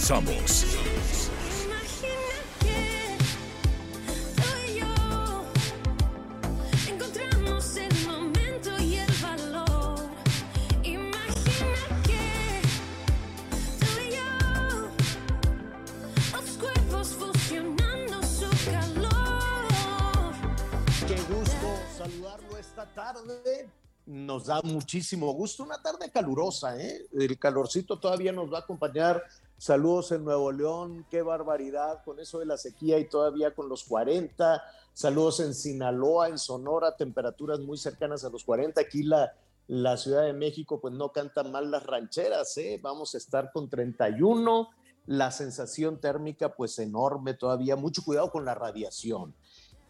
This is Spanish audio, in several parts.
Somos Imagina que tú y yo encontramos el momento y el valor. Imagina que tú y yo, los cuerpos fusionando su calor. Qué gusto saludarlo esta tarde. Nos da muchísimo gusto. Una tarde calurosa, ¿eh? El calorcito todavía nos va a acompañar. Saludos en Nuevo León. Qué barbaridad con eso de la sequía y todavía con los 40. Saludos en Sinaloa, en Sonora, temperaturas muy cercanas a los 40. Aquí la, la Ciudad de México, pues no cantan mal las rancheras, ¿eh? Vamos a estar con 31. La sensación térmica, pues enorme todavía. Mucho cuidado con la radiación.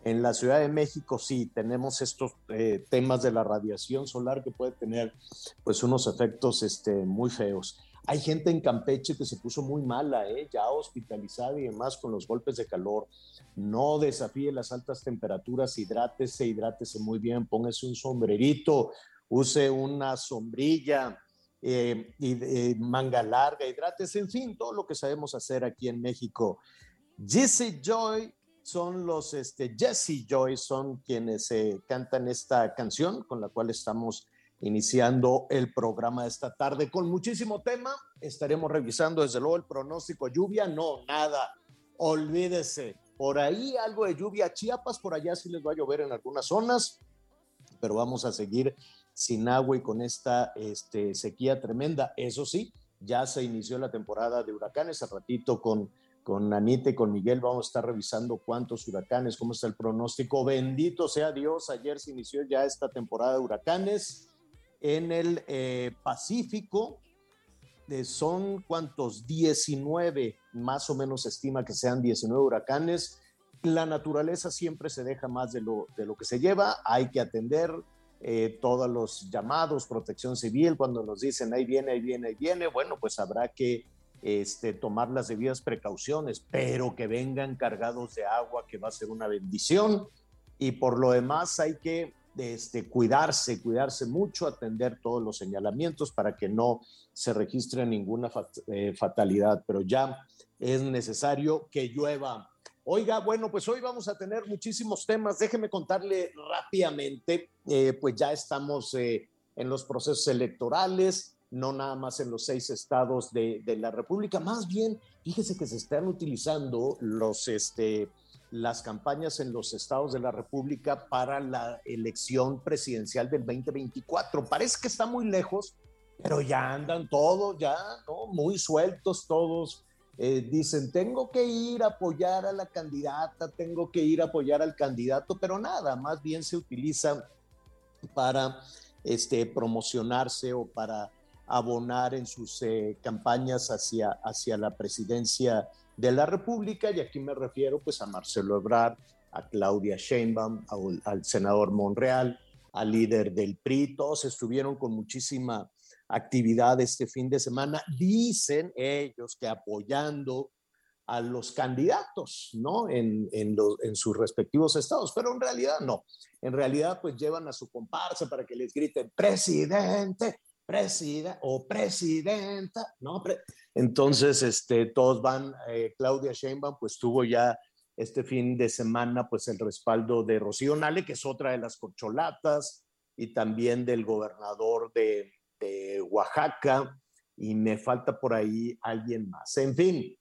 En la Ciudad de México sí tenemos estos eh, temas de la radiación solar que puede tener pues unos efectos este, muy feos. Hay gente en Campeche que se puso muy mala, ¿eh? ya hospitalizada y demás con los golpes de calor. No desafíe las altas temperaturas, hidrátese, hidrátese muy bien, póngase un sombrerito, use una sombrilla eh, y eh, manga larga, hidrátese, en fin, todo lo que sabemos hacer aquí en México. Jesse Joy son los este, Jesse Joy, son quienes cantan esta canción con la cual estamos iniciando el programa de esta tarde con muchísimo tema. Estaremos revisando desde luego el pronóstico. Lluvia, no, nada. Olvídese. Por ahí algo de lluvia. Chiapas, por allá sí les va a llover en algunas zonas, pero vamos a seguir sin agua y con esta este, sequía tremenda. Eso sí, ya se inició la temporada de huracanes. Al ratito con con Anita y con Miguel vamos a estar revisando cuántos huracanes, cómo está el pronóstico. Bendito sea Dios, ayer se inició ya esta temporada de huracanes en el eh, Pacífico. Eh, son cuántos, 19, más o menos se estima que sean 19 huracanes. La naturaleza siempre se deja más de lo, de lo que se lleva, hay que atender eh, todos los llamados, protección civil, cuando nos dicen ahí viene, ahí viene, ahí viene, bueno, pues habrá que este, tomar las debidas precauciones, pero que vengan cargados de agua, que va a ser una bendición. Y por lo demás hay que este, cuidarse, cuidarse mucho, atender todos los señalamientos para que no se registre ninguna eh, fatalidad, pero ya es necesario que llueva. Oiga, bueno, pues hoy vamos a tener muchísimos temas. Déjeme contarle rápidamente, eh, pues ya estamos eh, en los procesos electorales no nada más en los seis estados de, de, la República, más bien, fíjese que se están utilizando los, este, las campañas en los estados de la República para la elección presidencial del 2024. Parece que está muy lejos, pero ya andan todos, ya. Muy sueltos todos. Eh, dicen, tengo que ir a apoyar a la candidata, tengo que ir a apoyar al candidato, pero nada, más bien se utiliza para este, promocionarse o para abonar en sus eh, campañas hacia, hacia la presidencia de la República, y aquí me refiero pues a Marcelo Ebrard, a Claudia Sheinbaum, al, senador Monreal, al líder del PRI, todos estuvieron con muchísima actividad este fin de semana, dicen ellos que apoyando a los candidatos, ¿no? En, en, sus respectivos estados, pero en realidad no. En realidad, pues llevan a su comparsa para que les griten, presidente, presida o presidenta, ¿no? Entonces, este, todos van, eh, Claudia Sheinbaum, pues tuvo ya este fin de semana, pues el respaldo de Rocío Nale, que es otra de las corcholatas, y también del gobernador de, de Oaxaca, y me falta por ahí alguien más. En fin,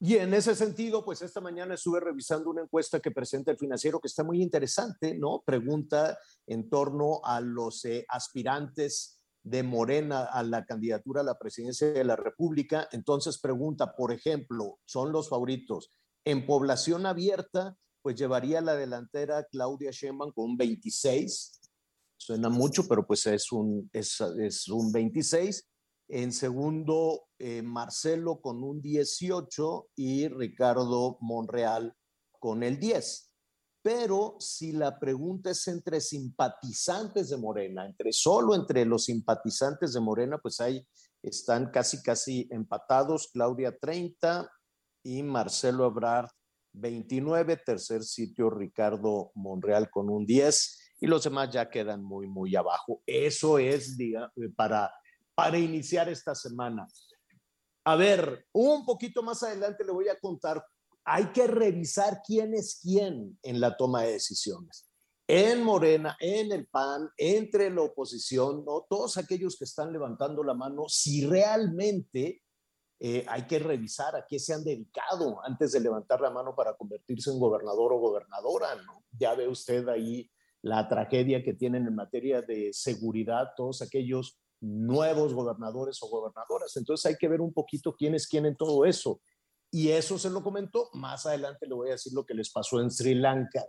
y en ese sentido, pues esta mañana estuve revisando una encuesta que presenta el financiero que está muy interesante, ¿no? Pregunta en torno a los eh, aspirantes de Morena a la candidatura a la presidencia de la República. Entonces pregunta, por ejemplo, son los favoritos. En población abierta, pues llevaría la delantera Claudia Sheinbaum con un 26. Suena mucho, pero pues es un, es, es un 26. En segundo, eh, Marcelo con un 18 y Ricardo Monreal con el 10. Pero si la pregunta es entre simpatizantes de Morena, entre solo entre los simpatizantes de Morena, pues ahí están casi, casi empatados. Claudia 30 y Marcelo Ebrard 29. Tercer sitio, Ricardo Monreal con un 10. Y los demás ya quedan muy, muy abajo. Eso es, diga, para, para iniciar esta semana. A ver, un poquito más adelante le voy a contar hay que revisar quién es quién en la toma de decisiones. En Morena, en el PAN, entre la oposición, todos aquellos que están levantando la mano, si realmente eh, hay que revisar a qué se han dedicado antes de levantar la mano para convertirse en gobernador o gobernadora. Ya ve usted ahí la tragedia que tienen en materia de seguridad todos aquellos nuevos gobernadores o gobernadoras. Entonces hay que ver un poquito quién es quién en todo eso. Y eso se lo comentó. Más adelante le voy a decir lo que les pasó en Sri Lanka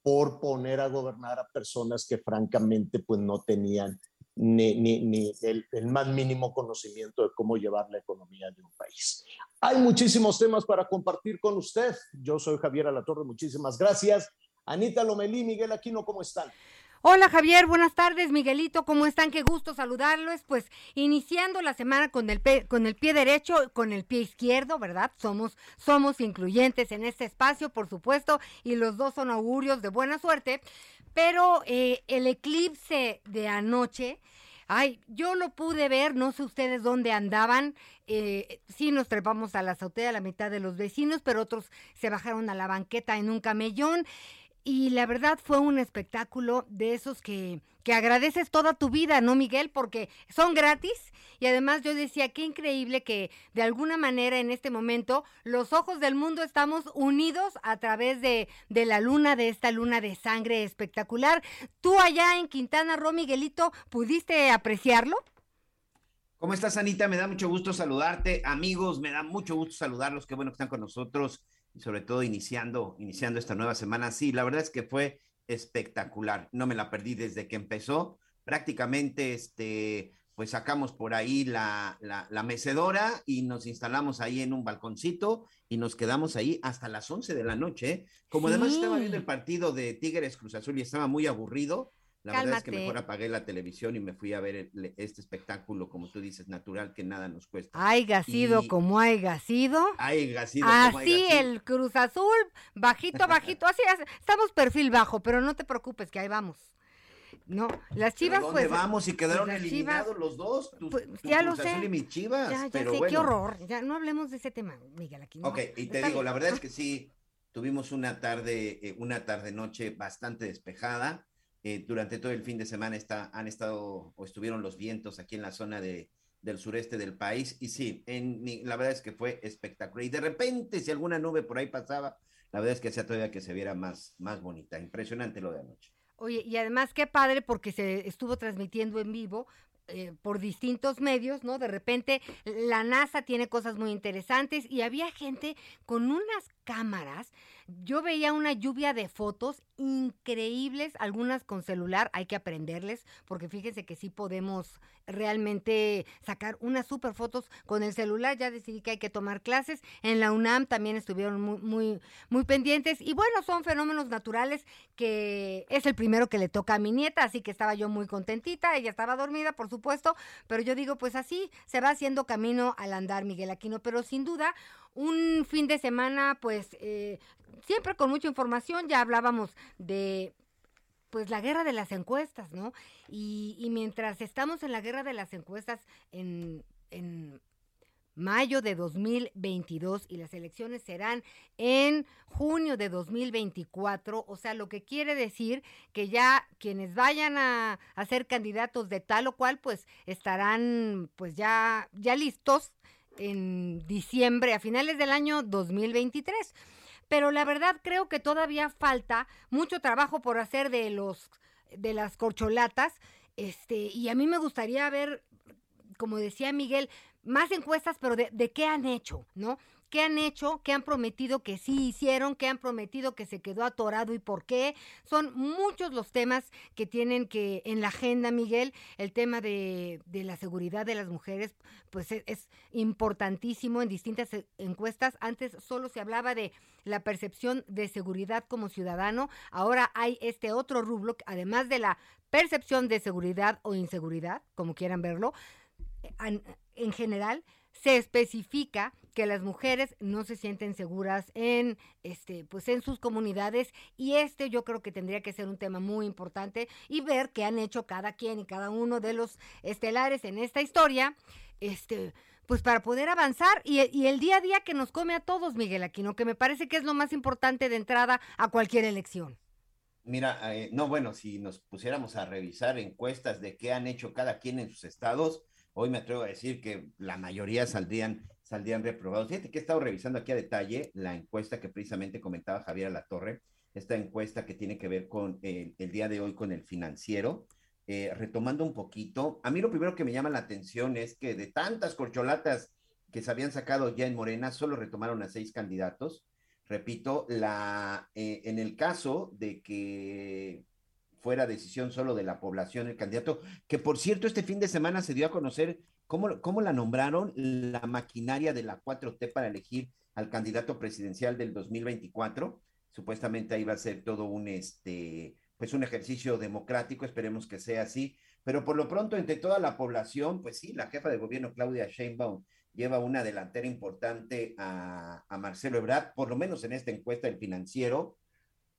por poner a gobernar a personas que francamente pues no tenían ni, ni, ni el, más mínimo conocimiento de cómo llevar la economía de un país. Hay muchísimos temas para compartir con usted. Yo soy Javier Alatorre, muchísimas gracias. Anita Lomelí, Miguel Aquino, ¿cómo están? Hola Javier, buenas tardes Miguelito, ¿cómo están? Qué gusto saludarlos. Pues iniciando la semana con el, pe con el pie derecho, con el pie izquierdo, ¿verdad? Somos, somos incluyentes en este espacio, por supuesto, y los dos son augurios de buena suerte. Pero eh, el eclipse de anoche, Ay, yo lo pude ver, no sé ustedes dónde andaban. Eh, sí, nos trepamos a la azotea, la mitad de los vecinos, pero otros se bajaron a la banqueta en un camellón. Y la verdad fue un espectáculo de esos que, que agradeces toda tu vida, ¿no, Miguel? Porque son gratis. Y además yo decía, qué increíble que de alguna manera en este momento los ojos del mundo estamos unidos a través de, de la luna, de esta luna de sangre espectacular. Tú allá en Quintana Roo, Miguelito, ¿pudiste apreciarlo? ¿Cómo estás, Anita? Me da mucho gusto saludarte. Amigos, me da mucho gusto saludarlos. Qué bueno que están con nosotros y sobre todo iniciando, iniciando esta nueva semana. Sí, la verdad es que fue espectacular. No me la perdí desde que empezó. Prácticamente, este, pues sacamos por ahí la, la, la, mecedora y nos instalamos ahí en un balconcito y nos quedamos ahí hasta las 11 de la noche. Como sí. además estaba viendo el partido de Tigres Cruz Azul y estaba muy aburrido, la Cálmate. verdad es que mejor apagué la televisión y me fui a ver el, este espectáculo, como tú dices, natural, que nada nos cuesta. Haiga sido y... como haiga sido. Haiga sido así como haiga sido. el Cruz Azul, bajito, bajito, así, estamos perfil bajo, pero no te preocupes, que ahí vamos. No, las Chivas ¿Pero ¿Dónde pues, vamos y quedaron pues eliminados chivas, los dos? Tus, pues, tu ya Cruz lo sé. Azul y mis Chivas. Ya, ya pero sé, bueno. qué horror. Ya no hablemos de ese tema, Miguel, aquí. No. Ok, y te Está digo, bien. la verdad es que sí, tuvimos una tarde, eh, una tarde noche bastante despejada. Eh, durante todo el fin de semana está, han estado o estuvieron los vientos aquí en la zona de, del sureste del país y sí, en, la verdad es que fue espectacular. Y de repente, si alguna nube por ahí pasaba, la verdad es que hacía todavía que se viera más, más bonita. Impresionante lo de anoche. Oye, y además qué padre porque se estuvo transmitiendo en vivo eh, por distintos medios, ¿no? De repente la NASA tiene cosas muy interesantes y había gente con unas cámaras. Yo veía una lluvia de fotos increíbles, algunas con celular, hay que aprenderles, porque fíjense que sí podemos realmente sacar unas super fotos con el celular. Ya decidí que hay que tomar clases. En la UNAM también estuvieron muy, muy, muy pendientes. Y bueno, son fenómenos naturales que es el primero que le toca a mi nieta, así que estaba yo muy contentita. Ella estaba dormida, por supuesto, pero yo digo, pues así se va haciendo camino al andar, Miguel Aquino. Pero sin duda, un fin de semana, pues eh, siempre con mucha información. Ya hablábamos de pues la guerra de las encuestas, ¿no? Y, y, mientras estamos en la guerra de las encuestas en, en mayo de 2022 y las elecciones serán en junio de 2024, o sea, lo que quiere decir que ya quienes vayan a, ser candidatos de tal o cual, pues estarán pues ya, ya listos en diciembre, a finales del año 2023 pero la verdad creo que todavía falta mucho trabajo por hacer de los de las corcholatas, este, y a mí me gustaría ver, como decía Miguel, más encuestas, pero de, de qué han hecho, ¿no? Qué han hecho, qué han prometido que sí hicieron, qué han prometido que se quedó atorado y por qué. Son muchos los temas que tienen que en la agenda, Miguel. El tema de, la seguridad de las mujeres, pues es, es importantísimo en distintas eh, encuestas. Antes solo se hablaba de la percepción de seguridad como ciudadano. Ahora hay este otro rublo, además de la percepción de seguridad o inseguridad, como quieran verlo, en, en general se especifica que las mujeres no se sienten seguras en este pues en sus comunidades y este yo creo que tendría que ser un tema muy importante y ver qué han hecho cada quien y cada uno de los estelares en esta historia este pues para poder avanzar y, el día a día que nos come a todos Miguel Aquino que me parece que es lo más importante de entrada a cualquier elección. Mira, eh, no, bueno, si nos pusiéramos a revisar encuestas de qué han hecho cada quien en sus estados, hoy me atrevo a decir que la mayoría saldrían, saldrían reprobados. Fíjate que he estado revisando aquí a detalle la encuesta que precisamente comentaba Javier Alatorre, esta encuesta que tiene que ver con eh, el día de hoy con el financiero. Eh, retomando un poquito, a mí lo primero que me llama la atención es que de tantas corcholatas que se habían sacado ya en Morena, solo retomaron a seis candidatos repito, la, eh, en el caso de que fuera decisión solo de la población el candidato, que por cierto este fin de semana se dio a conocer cómo, cómo la nombraron la maquinaria de la 4T para elegir al candidato presidencial del 2024. Supuestamente ahí va a ser todo un, este, pues un ejercicio democrático, esperemos que sea así, pero por lo pronto entre toda la población, pues sí, la jefa de gobierno Claudia Sheinbaum lleva una delantera importante a, a, Marcelo Ebrard, por lo menos en esta encuesta del financiero.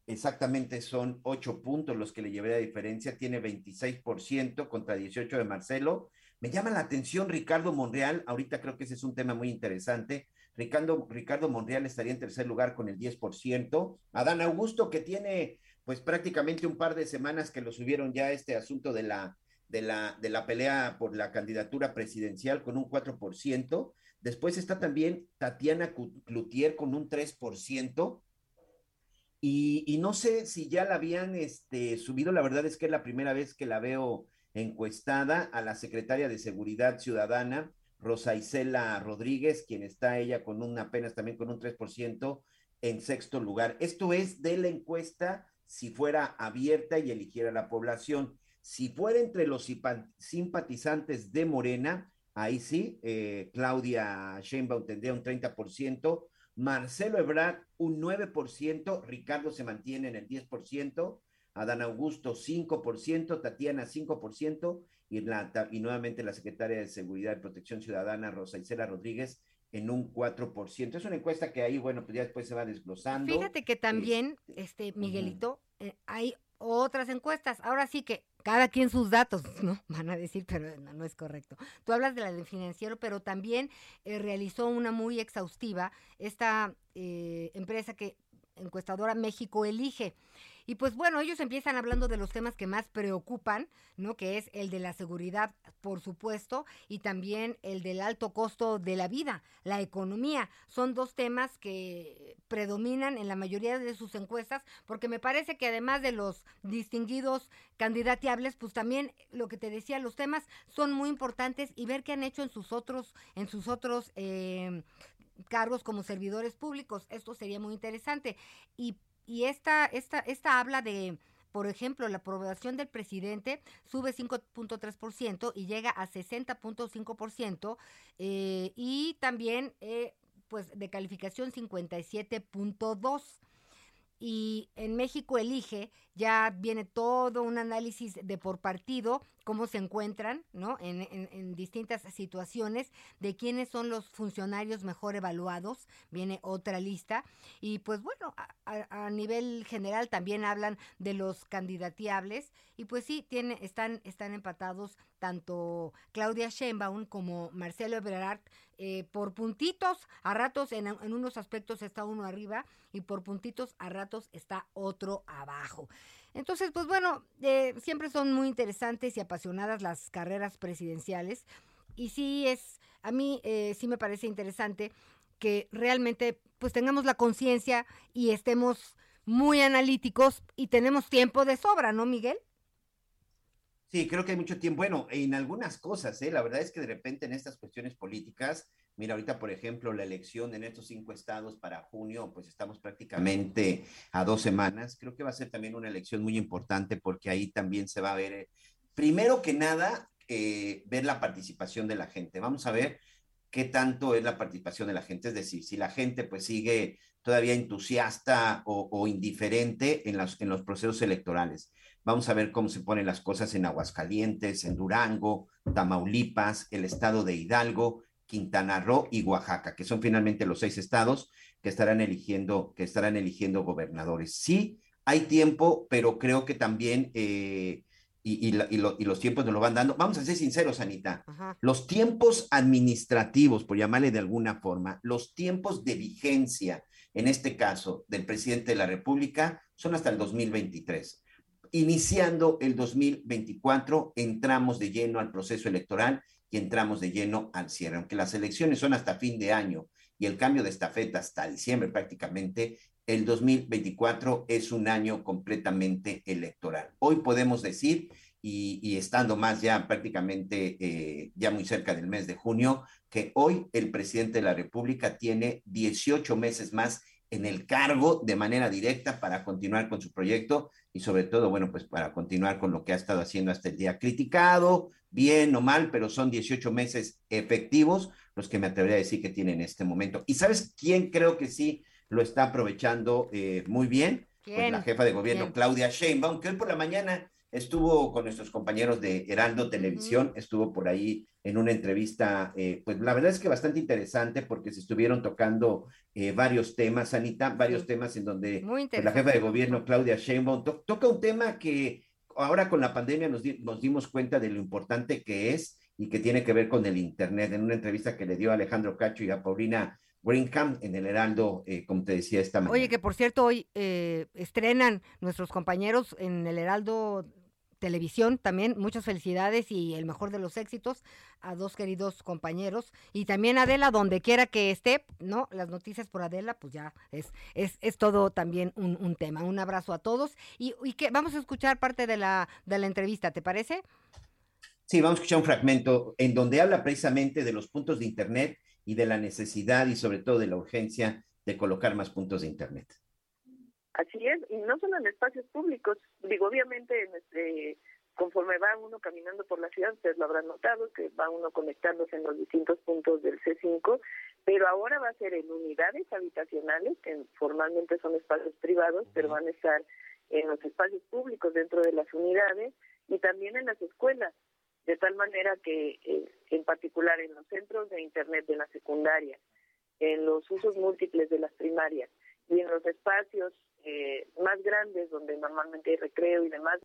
Exactamente son ocho puntos los que le llevé la diferencia, tiene 26% contra 18 de Marcelo. Me llama la atención Ricardo Monreal, ahorita creo que ese es un tema muy interesante. Ricardo, Ricardo Monreal estaría en tercer lugar con el 10%. Adán Augusto, que tiene pues prácticamente un par de semanas que lo subieron ya este asunto de la, de la, de la pelea por la candidatura presidencial con un 4%. Después está también Tatiana Cloutier con un 3%. Y, y, no sé si ya la habían este, subido, la verdad es que es la primera vez que la veo encuestada a la secretaria de Seguridad Ciudadana, Rosa Isela Rodríguez, quien está ella con un apenas también con un 3% en sexto lugar. Esto es de la encuesta si fuera abierta y eligiera la población. Si fuera entre los simpatizantes de Morena, ahí sí, eh, Claudia Sheinbaum tendría un 30%, Marcelo Ebrard un 9%, Ricardo se mantiene en el 10%, Adán Augusto 5%, Tatiana 5% y, la, y nuevamente la secretaria de Seguridad y Protección Ciudadana, Rosa Isela Rodríguez, en un 4%. Es una encuesta que ahí, bueno, pues ya después se va desglosando. Fíjate que también, este, Miguelito, uh -huh. eh, hay otras encuestas. Ahora sí que cada quien sus datos, ¿no? Van a decir, pero no, no es correcto. Tú hablas de la del financiero, pero también eh, realizó una muy exhaustiva esta eh, empresa que encuestadora México elige. Y pues bueno, ellos empiezan hablando de los temas que más preocupan, ¿no? Que es el de la seguridad, por supuesto, y también el del alto costo de la vida, la economía. Son dos temas que predominan en la mayoría de sus encuestas, porque me parece que además de los distinguidos candidateables, pues también lo que te decía, los temas son muy importantes y ver qué han hecho en sus otros, en sus otros eh, cargos como servidores públicos. Esto sería muy interesante. Y y esta, esta, esta habla de, por ejemplo, la aprobación del presidente sube 5.3% y llega a 60.5% eh, y también, eh, pues, de calificación 57.2%. Y en México elige, ya viene todo un análisis de por partido, cómo se encuentran, ¿no? En, en, en, distintas situaciones, de quiénes son los funcionarios mejor evaluados, viene otra lista. Y pues bueno, a, nivel general también hablan de los candidateables, y pues sí, tiene, están, están empatados tanto Claudia Sheinbaum como Marcelo Ebrard, eh, por puntitos, a ratos en, unos aspectos está uno arriba y por puntitos a ratos está otro abajo. Entonces, pues bueno, eh, siempre son muy interesantes y apasionadas las carreras presidenciales y sí es, a mí eh, sí me parece interesante que realmente pues tengamos la conciencia y estemos muy analíticos y tenemos tiempo de sobra, ¿no, Miguel? Sí, creo que hay mucho tiempo. Bueno, en algunas cosas, ¿eh? la verdad es que de repente en estas cuestiones políticas Mira, ahorita, por ejemplo, la elección en estos cinco estados para junio, pues estamos prácticamente a dos semanas. Creo que va a ser también una elección muy importante porque ahí también se va a ver, eh, primero que nada, eh, ver la participación de la gente. Vamos a ver qué tanto es la participación de la gente, es decir, si la gente pues sigue todavía entusiasta o, indiferente en, las, en los procesos electorales. Vamos a ver cómo se ponen las cosas en Aguascalientes, en Durango, Tamaulipas, el estado de Hidalgo, Quintana Roo y Oaxaca, que son finalmente los seis estados que estarán eligiendo, que estarán eligiendo gobernadores. Sí, hay tiempo, pero creo que también, eh, y, y, la- y lo- y los tiempos nos lo van dando. Vamos a ser sinceros, Anita. Ajá. Los tiempos administrativos, por llamarle de alguna forma, los tiempos de vigencia, en este caso, del presidente de la República, son hasta el 2023. Iniciando el 2024, entramos de lleno al proceso electoral entramos de lleno al cierre. Aunque las elecciones son hasta fin de año y el cambio de estafeta hasta diciembre prácticamente, el 2024 es un año completamente electoral. Hoy podemos decir, y, y estando más ya prácticamente eh, ya muy cerca del mes de junio, que hoy el presidente de la República tiene 18 meses más en el cargo de manera directa para continuar con su proyecto y sobre todo, bueno, pues para continuar con lo que ha estado haciendo hasta el día criticado, bien o mal, pero son 18 meses efectivos los que me atrevería a decir que tiene en este momento. ¿Y sabes quién creo que sí lo está aprovechando eh, muy bien? Pues la jefa de gobierno, ¿Quién? Claudia Sheinbaum, que hoy por la mañana estuvo con nuestros compañeros de Heraldo Televisión, estuvo por ahí en una entrevista, eh, pues la verdad es que bastante interesante porque se estuvieron tocando eh, varios temas, Anita, varios temas en donde pues, la jefa de gobierno, Claudia Sheinbaum, to- toca un tema que ahora con la pandemia nos, di- nos dimos cuenta de lo importante que es y que tiene que ver con el Internet. En una entrevista que le dio a Alejandro Cacho y a Paulina Greenham en el Heraldo, eh, como te decía esta mañana. Oye, que por cierto, hoy eh, estrenan nuestros compañeros en el Heraldo Televisión también. Muchas felicidades y el mejor de los éxitos a dos queridos compañeros. Y también Adela, donde quiera que esté, ¿no? Las noticias por Adela, pues ya es, es, es todo también un, un tema. Un abrazo a todos. Y, y que vamos a escuchar parte de la, de la entrevista, ¿te parece? Sí, vamos a escuchar un fragmento en donde habla precisamente de los puntos de Internet y de la necesidad y sobre todo de la urgencia de colocar más puntos de Internet. Así es, y no solo en espacios públicos, digo, obviamente en este, conforme va uno caminando por la ciudad, ustedes lo habrán notado, que va uno conectándose en los distintos puntos del C5, pero ahora va a ser en unidades habitacionales, que formalmente son espacios privados, pero van a estar en los espacios públicos dentro de las unidades y también en las escuelas, de tal manera que eh, en particular en los centros de Internet de la secundaria, en los usos múltiples de las primarias y en los espacios eh, más grandes donde normalmente hay recreo y demás,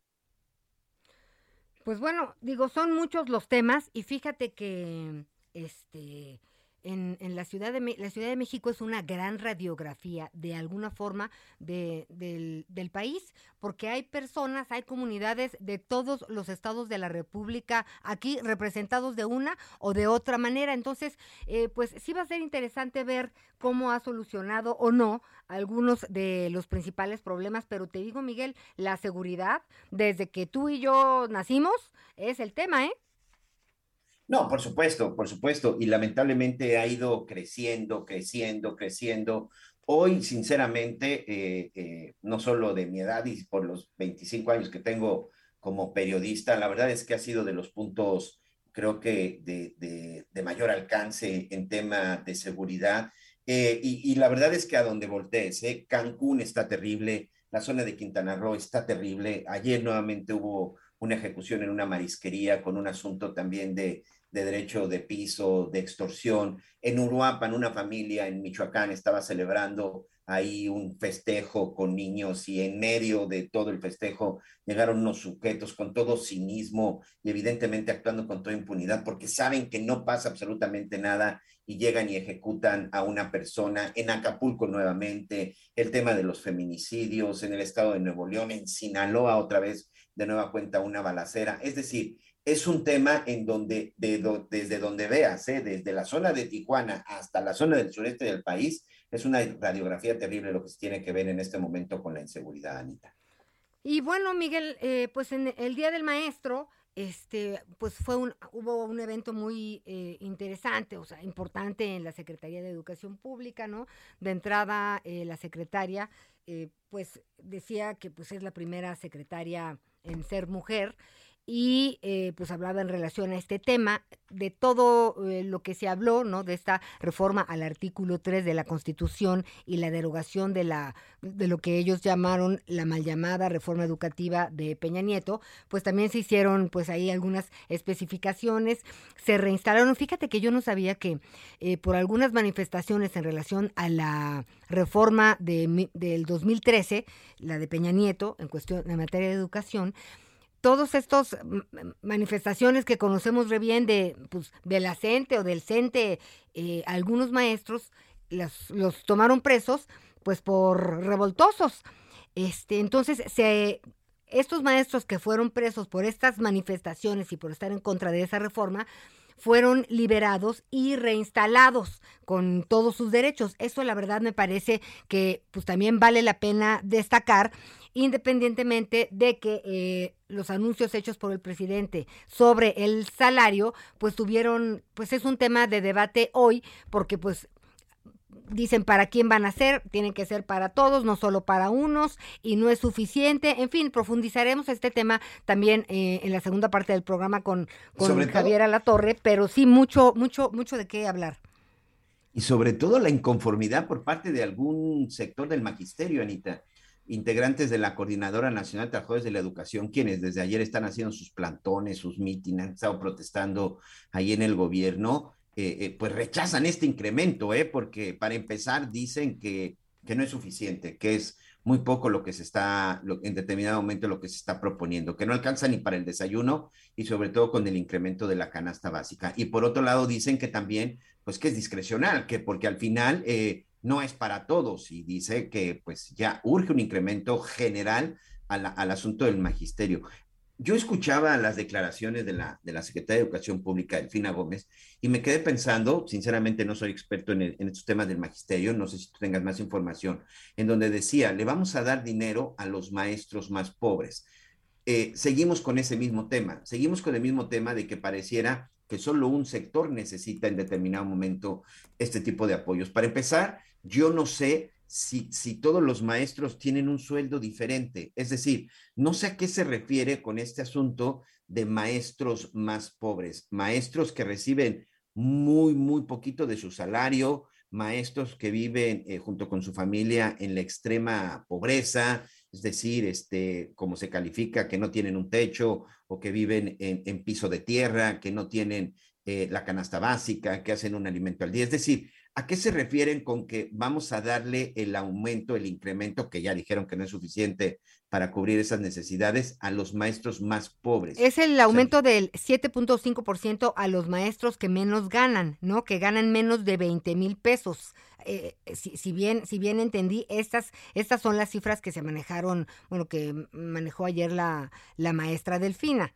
Pues bueno, digo, son muchos los temas y fíjate que este en, en la ciudad de la Ciudad de México es una gran radiografía de alguna forma de, del, del país, porque hay personas, hay comunidades de todos los estados de la República aquí representados de una o de otra manera. Entonces, eh, pues sí va a ser interesante ver cómo ha solucionado o no algunos de los principales problemas, pero te digo, Miguel, la seguridad, desde que tú y yo nacimos, es el tema, ¿eh? No, por supuesto, por supuesto, y lamentablemente ha ido creciendo, creciendo, creciendo. Hoy, sinceramente, eh, eh, no solo de mi edad y por los 25 años que tengo como periodista, la verdad es que ha sido de los puntos, creo que, de, de- mayor alcance en tema de seguridad. Eh, y, y la verdad es que a donde voltees. Cancún está terrible, la zona de Quintana Roo está terrible. Ayer nuevamente hubo una ejecución en una marisquería con un asunto también de, de derecho de piso, de extorsión. En Uruapan, una familia en Michoacán estaba celebrando ahí un festejo con niños y en medio de todo el festejo llegaron unos sujetos con todo cinismo y evidentemente actuando con toda impunidad porque saben que no pasa absolutamente nada y llegan y ejecutan a una persona en Acapulco nuevamente, el tema de los feminicidios en el estado de Nuevo León, en Sinaloa otra vez de nueva cuenta una balacera. Es decir, es un tema en donde, de do- desde donde veas, ¿eh? desde la zona de Tijuana hasta la zona del sureste del país, es una radiografía terrible lo que se tiene que ver en este momento con la inseguridad, Anita. Y bueno, Miguel, eh, pues en el Día del Maestro, este, pues fue un, hubo un evento muy eh, interesante, o sea, importante en la Secretaría de Educación Pública, ¿no? De entrada, la secretaria, pues decía que pues es la primera secretaria en ser mujer y eh, pues hablaba en relación a este tema de todo eh, lo que se habló, ¿no? De esta reforma al artículo 3 de la Constitución y la derogación de la de lo que ellos llamaron la mal llamada reforma educativa de Peña Nieto, pues también se hicieron pues ahí algunas especificaciones, se reinstalaron, fíjate que yo no sabía que eh, por algunas manifestaciones en relación a la reforma de, del 2013, la de Peña Nieto en cuestión en materia de educación, todos estos manifestaciones que conocemos re bien de, pues, de la CENTE o del CENTE, eh, algunos maestros las- los tomaron presos pues por revoltosos. Este, entonces, se, estos maestros que fueron presos por estas manifestaciones y por estar en contra de esa reforma, fueron liberados y reinstalados con todos sus derechos. Eso la verdad me parece que pues también vale la pena destacar independientemente de que eh, los anuncios hechos por el presidente sobre el salario, pues tuvieron, pues es un tema de debate hoy, porque pues dicen para quién van a ser, tienen que ser para todos, no solo para unos, y no es suficiente. En fin, profundizaremos este tema también eh, en la segunda parte del programa con, con Javier Alatorre, pero sí mucho, mucho, mucho de qué hablar. Y sobre todo la inconformidad por parte de algún sector del magisterio, Anita, integrantes de la Coordinadora Nacional de Trabajadores de la Educación, quienes desde ayer están haciendo sus plantones, sus mítines, han estado protestando ahí en el gobierno, eh, eh, pues rechazan este incremento, ¿eh? porque para empezar dicen que, que no es suficiente, que es muy poco lo que se está, en determinado momento lo que se está proponiendo, que no alcanza ni para el desayuno y sobre todo con el incremento de la canasta básica. Y por otro lado dicen que también, pues que es discrecional, que porque al final eh, no es para todos y dice que pues ya urge un incremento general al asunto del magisterio. Yo escuchaba las declaraciones de la, de Secretaria de Educación Pública, Delfina Gómez, y me quedé pensando, sinceramente no soy experto en estos temas del magisterio, no sé si tú tengas más información, en donde decía, le vamos a dar dinero a los maestros más pobres. Eh, seguimos con ese mismo tema, seguimos con el mismo tema de que pareciera que solo un sector necesita en determinado momento este tipo de apoyos. Para empezar, yo no sé si, todos los maestros tienen un sueldo diferente, es decir, no sé a qué se refiere con este asunto de maestros más pobres, maestros que reciben muy, muy poquito de su salario, maestros que viven eh, junto con su familia en la extrema pobreza, es decir, este, como se califica, que no tienen un techo o que viven en, en piso de tierra, que no tienen eh, la canasta básica, que hacen un alimento al día. Es decir, ¿a qué se refieren con que vamos a darle el aumento, el incremento, que ya dijeron que no es suficiente para cubrir esas necesidades, a los maestros más pobres? Es el aumento del 7.5% a los maestros que menos ganan, ¿no? Que ganan menos de 20 mil pesos. Eh, si, si bien, si bien entendí, estas, estas son las cifras que se manejaron, bueno, que manejó ayer la, la maestra Delfina.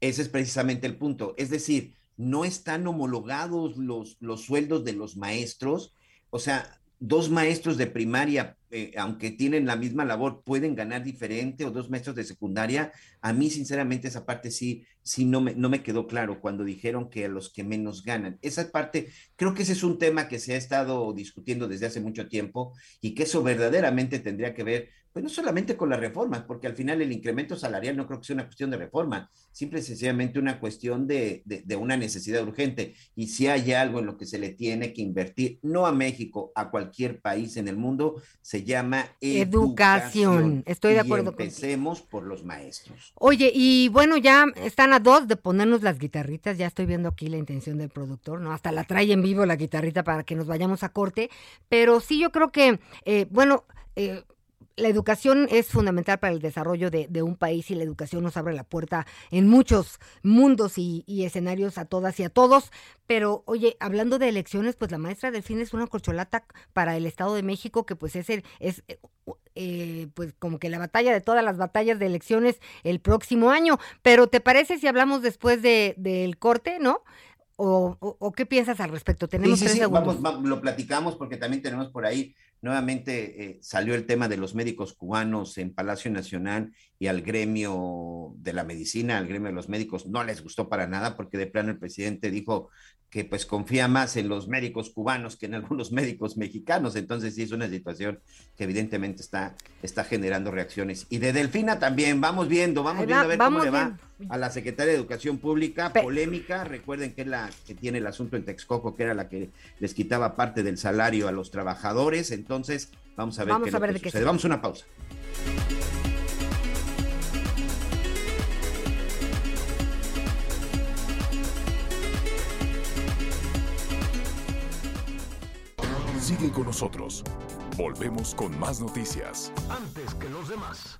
Ese es precisamente el punto. Es decir, no están homologados los, los sueldos de los maestros. O sea, dos maestros de primaria, eh, aunque tienen la misma labor, pueden ganar diferente o dos maestros de secundaria. A mí, sinceramente, esa parte sí, sí no me, no me quedó claro cuando dijeron que a los que menos ganan. Esa parte, creo que ese es un tema que se ha estado discutiendo desde hace mucho tiempo y que eso verdaderamente tendría que ver, pues no solamente con las reformas, porque al final el incremento salarial no creo que sea una cuestión de reforma, simple y sencillamente una cuestión de, de, de una necesidad urgente. Y si hay algo en lo que se le tiene que invertir, no a México, a cualquier país en el mundo, se llama Educación. Estoy de Y acuerdo contigo. Empecemos por los maestros. Oye, y bueno, ya están a dos de ponernos las guitarritas. Ya estoy viendo aquí la intención del productor, ¿no? Hasta la trae en vivo la guitarrita para que nos vayamos a corte. Pero sí, yo creo que, eh, bueno, eh, la educación es fundamental para el desarrollo de, de un país y la educación nos abre la puerta en muchos mundos y, y escenarios a todas y a todos. Pero, oye, hablando de elecciones, pues la maestra Delfín es una corcholata para el Estado de México, que pues es el, es eh, eh, pues como que la batalla de todas las batallas de elecciones el próximo año. Pero ¿te parece si hablamos después de, del corte, no? o, o- o qué piensas al respecto? Sí, Tenemos sí, tres sí, segundos. vamos, va- lo platicamos porque también tenemos por ahí, nuevamente eh, salió el tema de los médicos cubanos en Palacio Nacional y al gremio de la medicina, al gremio de los médicos, no les gustó para nada porque de plano el presidente dijo que pues confía más en los médicos cubanos que en algunos médicos mexicanos, entonces sí es una situación que evidentemente está, está generando reacciones. Y de Delfina también, vamos viendo, vamos viendo a ver vamos cómo le va a la secretaria de Educación Pública, Pe- polémica, recuerden que es la que tiene el asunto en Texcoco, que era la que les quitaba parte del salario a los trabajadores, entonces vamos a ver Vamos qué es a ver de qué sucede. Vamos a una pausa. Sigue con nosotros. Volvemos con más noticias. Antes que los demás.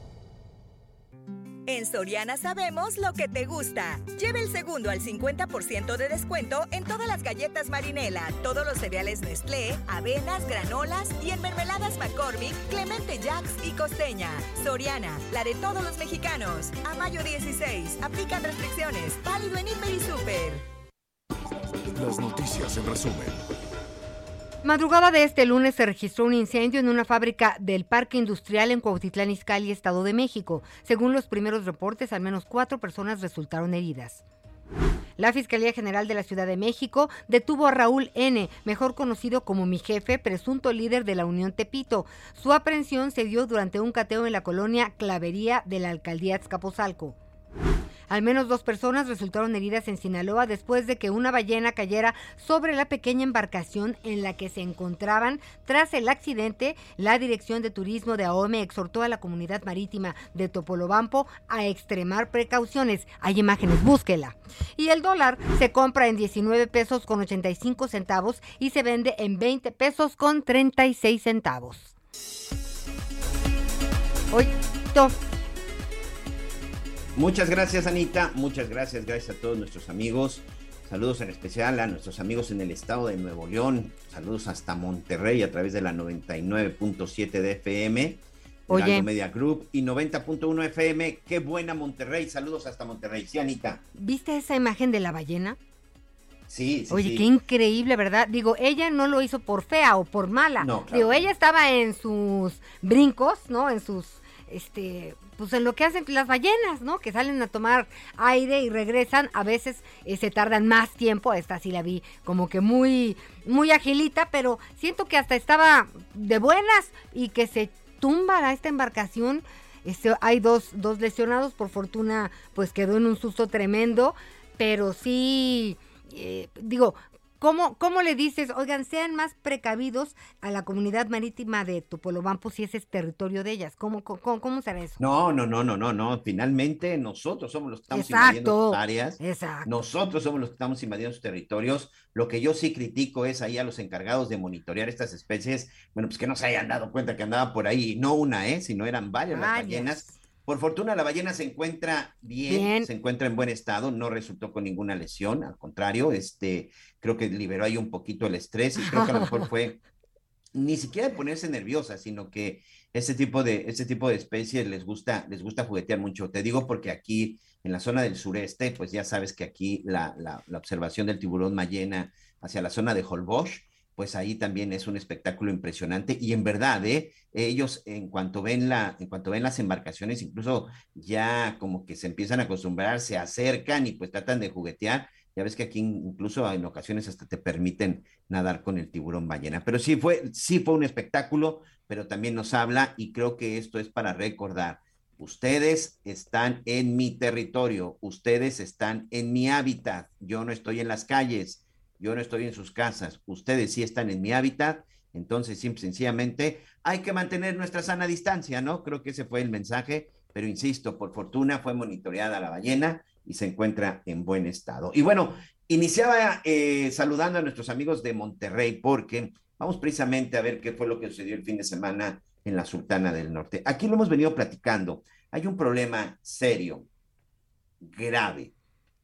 En Soriana sabemos lo que te gusta. Lleve el segundo al 50% de descuento en todas las galletas Marinela, todos los cereales Nestlé, avenas, granolas y en mermeladas McCormick, Clemente Jacks y Costeña. Soriana, la de todos los mexicanos. A mayo 16, aplican restricciones. Válido en Hiper y Super. Las noticias en resumen. Madrugada de este lunes se registró un incendio en una fábrica del Parque Industrial en Cuautitlán Izcalli, Estado de México. Según los primeros reportes, al menos cuatro personas resultaron heridas. La Fiscalía General de la Ciudad de México detuvo a Raúl N., mejor conocido como mi jefe, presunto líder de la Unión Tepito. Su aprehensión se dio durante un cateo en la colonia Clavería de la alcaldía Azcapotzalco. Al menos dos personas resultaron heridas en Sinaloa después de que una ballena cayera sobre la pequeña embarcación en la que se encontraban. Tras el accidente, la Dirección de Turismo de AOME exhortó a la comunidad marítima de Topolobampo a extremar precauciones. Hay imágenes, búsquela. Y el dólar se compra en 19 pesos con 85 centavos y se vende en 20 pesos con 36 centavos. Hoy, Muchas gracias, Anita. Muchas gracias, gracias a todos nuestros amigos. Saludos en especial a nuestros amigos en el estado de Nuevo León. Saludos hasta Monterrey a través de la 99.7 de FM. Oye. Media Group y 90.1 FM. Qué buena Monterrey. Saludos hasta Monterrey. Sí, Anita. ¿viste esa imagen de la ballena? Sí, sí. Oye, sí. qué increíble, ¿verdad? Digo, ella no lo hizo por fea o por mala. No, claro Digo, ella estaba en sus brincos, ¿no? En sus, este, pues en lo que hacen las ballenas, ¿no? Que salen a tomar aire y regresan. A veces eh, se tardan más tiempo. Esta sí la vi como que muy, muy agilita, pero siento que hasta estaba de buenas y que se tumba esta embarcación. Este, hay dos, dos lesionados, por fortuna, pues quedó en un susto tremendo, pero sí, eh, digo, ¿cómo, ¿cómo le dices, oigan, sean más precavidos a la comunidad marítima de Topolobampo si ese es territorio de ellas? ¿Cómo, cómo, cómo será eso? No, no, no, no, no, no. Finalmente nosotros somos los que estamos Exacto. invadiendo sus áreas. Exacto. Nosotros somos los que estamos invadiendo sus territorios. Lo que yo sí critico es ahí a los encargados de monitorear estas especies, bueno, pues que no se hayan dado cuenta que andaba por ahí, no una, ¿eh? sino eran varias las Varias. ballenas. Por fortuna la ballena se encuentra bien, Bien. se encuentra en buen estado, no resultó con ninguna lesión, al contrario, este, creo que liberó ahí un poquito el estrés y creo que a lo mejor fue ni siquiera de ponerse nerviosa, sino que este tipo de, este tipo de especies les gusta, les gusta juguetear mucho. Te digo porque aquí en la zona del sureste, pues ya sabes que aquí la, la, la observación del tiburón ballena hacia la zona de Holbox, pues ahí también es un espectáculo impresionante y en verdad, ¿eh? ellos en cuanto ven la, en cuanto ven las embarcaciones, incluso ya como que se empiezan a acostumbrar, se acercan y pues tratan de juguetear. Ya ves que aquí incluso en ocasiones hasta te permiten nadar con el tiburón ballena. Pero sí fue, sí fue un espectáculo, pero también nos habla y creo que esto es para recordar. Ustedes están en mi territorio, ustedes están en mi hábitat. Yo no estoy en las calles, yo no estoy en sus casas, ustedes sí están en mi hábitat. Entonces, simple, sencillamente, hay que mantener nuestra sana distancia, ¿no? Creo que ese fue el mensaje, pero insisto, por fortuna fue monitoreada la ballena y se encuentra en buen estado. Y bueno, iniciaba eh, saludando a nuestros amigos de Monterrey porque vamos precisamente a ver qué fue lo que sucedió el fin de semana en la Sultana del Norte. Aquí lo hemos venido platicando. Hay un problema serio grave,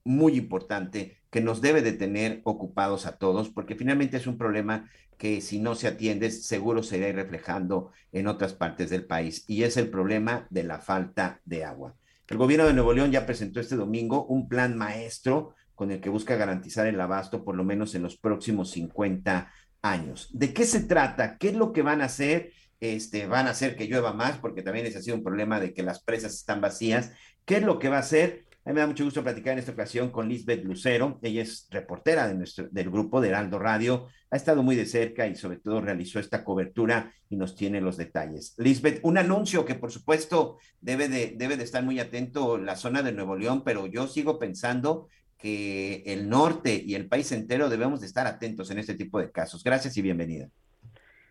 muy importante, que nos debe de tener ocupados a todos, porque finalmente es un problema que si no se atiende, seguro se irá reflejando en otras partes del país, y es el problema de la falta de agua. El gobierno de Nuevo León ya presentó este domingo un plan maestro con el que busca garantizar el abasto por lo menos en los próximos 50 años. ¿De qué se trata? ¿Qué es lo que van a hacer? Este, van a hacer que llueva más, porque también ese ha sido un problema de que las presas están vacías. ¿Qué es lo que va a hacer? A mí me da mucho gusto platicar en esta ocasión con Lisbeth Lucero. Ella es reportera del grupo de Heraldo Radio. Ha estado muy de cerca y sobre todo realizó esta cobertura y nos tiene los detalles. Lisbeth, un anuncio que por supuesto debe de, debe de estar muy atento la zona de Nuevo León, pero yo sigo pensando que el norte y el país entero debemos de estar atentos en este tipo de casos. Gracias y bienvenida.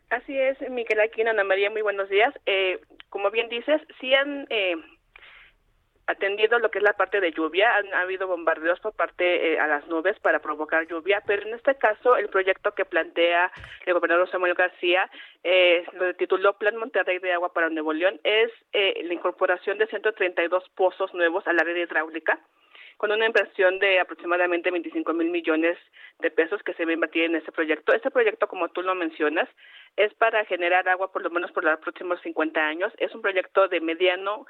Así es, Miguel Aquino, Ana María, muy buenos días. Eh, como bien dices, sí han eh, atendido lo que es la parte de lluvia, han ha habido bombardeos por parte eh, a las nubes para provocar lluvia, pero en este caso el proyecto que plantea el gobernador Samuel García, eh, lo tituló Plan Monterrey de Agua para Nuevo León, es eh, la incorporación de 132 pozos nuevos a la red hidráulica con una inversión de aproximadamente 25 mil millones de pesos que se va a invertir en este proyecto. Este proyecto, como tú lo mencionas, es para generar agua por lo menos por los próximos 50 años. Es un proyecto de mediano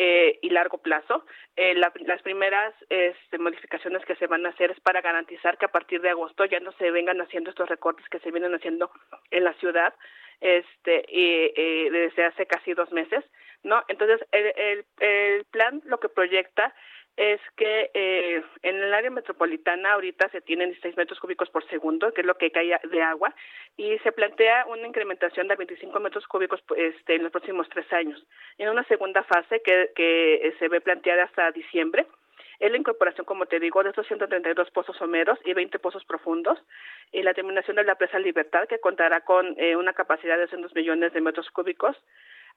eh, y largo plazo. Eh, la, las primeras este, modificaciones que se van a hacer es para garantizar que a partir de agosto ya no se vengan haciendo estos recortes que se vienen haciendo en la ciudad este y, eh, desde hace casi dos meses, ¿no? Entonces el, el, el plan lo que proyecta es que eh, en el área metropolitana ahorita se tienen 16 metros cúbicos por segundo, que es lo que cae de agua, y se plantea una incrementación de 25 metros cúbicos este, en los próximos tres años. En una segunda fase que, que se ve planteada hasta diciembre, es la incorporación, como te digo, de estos 132 pozos someros y 20 pozos profundos, y la terminación de la presa Libertad, que contará con eh, una capacidad de 200 millones de metros cúbicos,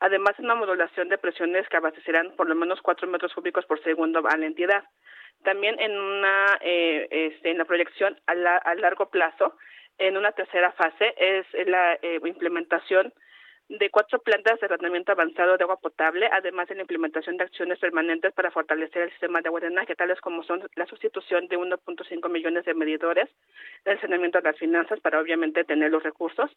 además una modulación de presiones que abastecerán por lo menos 4 metros cúbicos por segundo a la entidad. También en una eh, este, en la proyección a, la, a, largo plazo, en una tercera fase, es la eh, implementación de cuatro plantas de tratamiento avanzado de agua potable, además de la implementación de acciones permanentes para fortalecer el sistema de agua drenaje, tales como son la sustitución de 1.5 millones de medidores, el saneamiento de las finanzas para obviamente tener los recursos,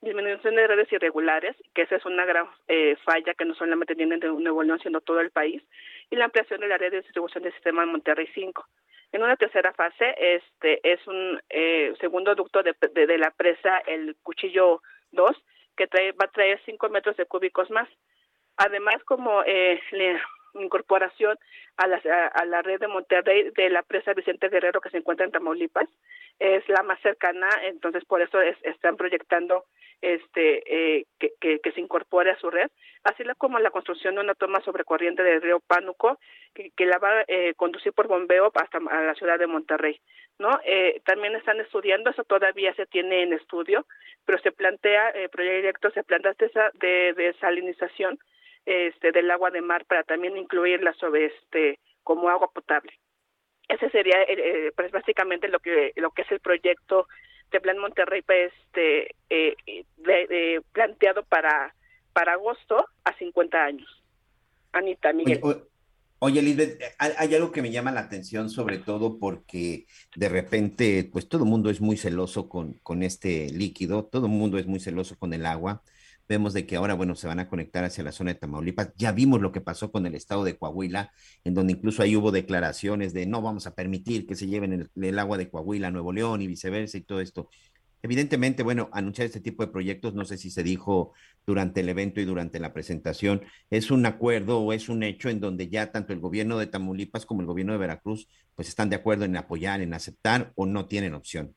disminución de redes irregulares, que esa es una gran eh, falla que no solamente tienen de Nuevo León, sino todo el país, y la ampliación de la red de distribución del sistema de Monterrey 5. En una tercera fase, este es un eh, segundo ducto de, de, de la presa, el Cuchillo 2, que trae, va a traer 5 metros de cúbicos más. Además, como eh, la incorporación a la, a, la red de Monterrey de la presa Vicente Guerrero que se encuentra en Tamaulipas, es la más cercana, entonces por eso es, están proyectando este eh, que, que, se incorpore a su red, así como la construcción de una toma sobrecorriente del río Pánuco que, la va a eh, conducir por bombeo hasta la ciudad de Monterrey, ¿no? Eh, también están estudiando, eso todavía se tiene en estudio, pero se plantea eh, proyectos, se plantea de, de salinización este del agua de mar para también incluirla sobre este como agua potable. Ese sería eh, pues básicamente lo que lo que es el proyecto de Plan Monterrey pues, este eh, de, de, planteado para para agosto a 50 años. Anita, Miguel. Oye, Oye, Lisbeth, hay algo que me llama la atención, sobre todo porque de repente, pues todo el mundo es muy celoso con, con este líquido, todo el mundo es muy celoso con el agua. Vemos de que ahora, bueno, se van a conectar hacia la zona de Tamaulipas. Ya vimos lo que pasó con el estado de Coahuila, en donde incluso ahí hubo declaraciones de no vamos a permitir que se lleven el, el agua de Coahuila a Nuevo León y viceversa y todo esto. Evidentemente, bueno, anunciar este tipo de proyectos, no sé si se dijo durante el evento y durante la presentación, es un acuerdo o es un hecho en donde ya tanto el gobierno de Tamaulipas como el gobierno de Veracruz, pues están de acuerdo en apoyar, en aceptar o no tienen opción.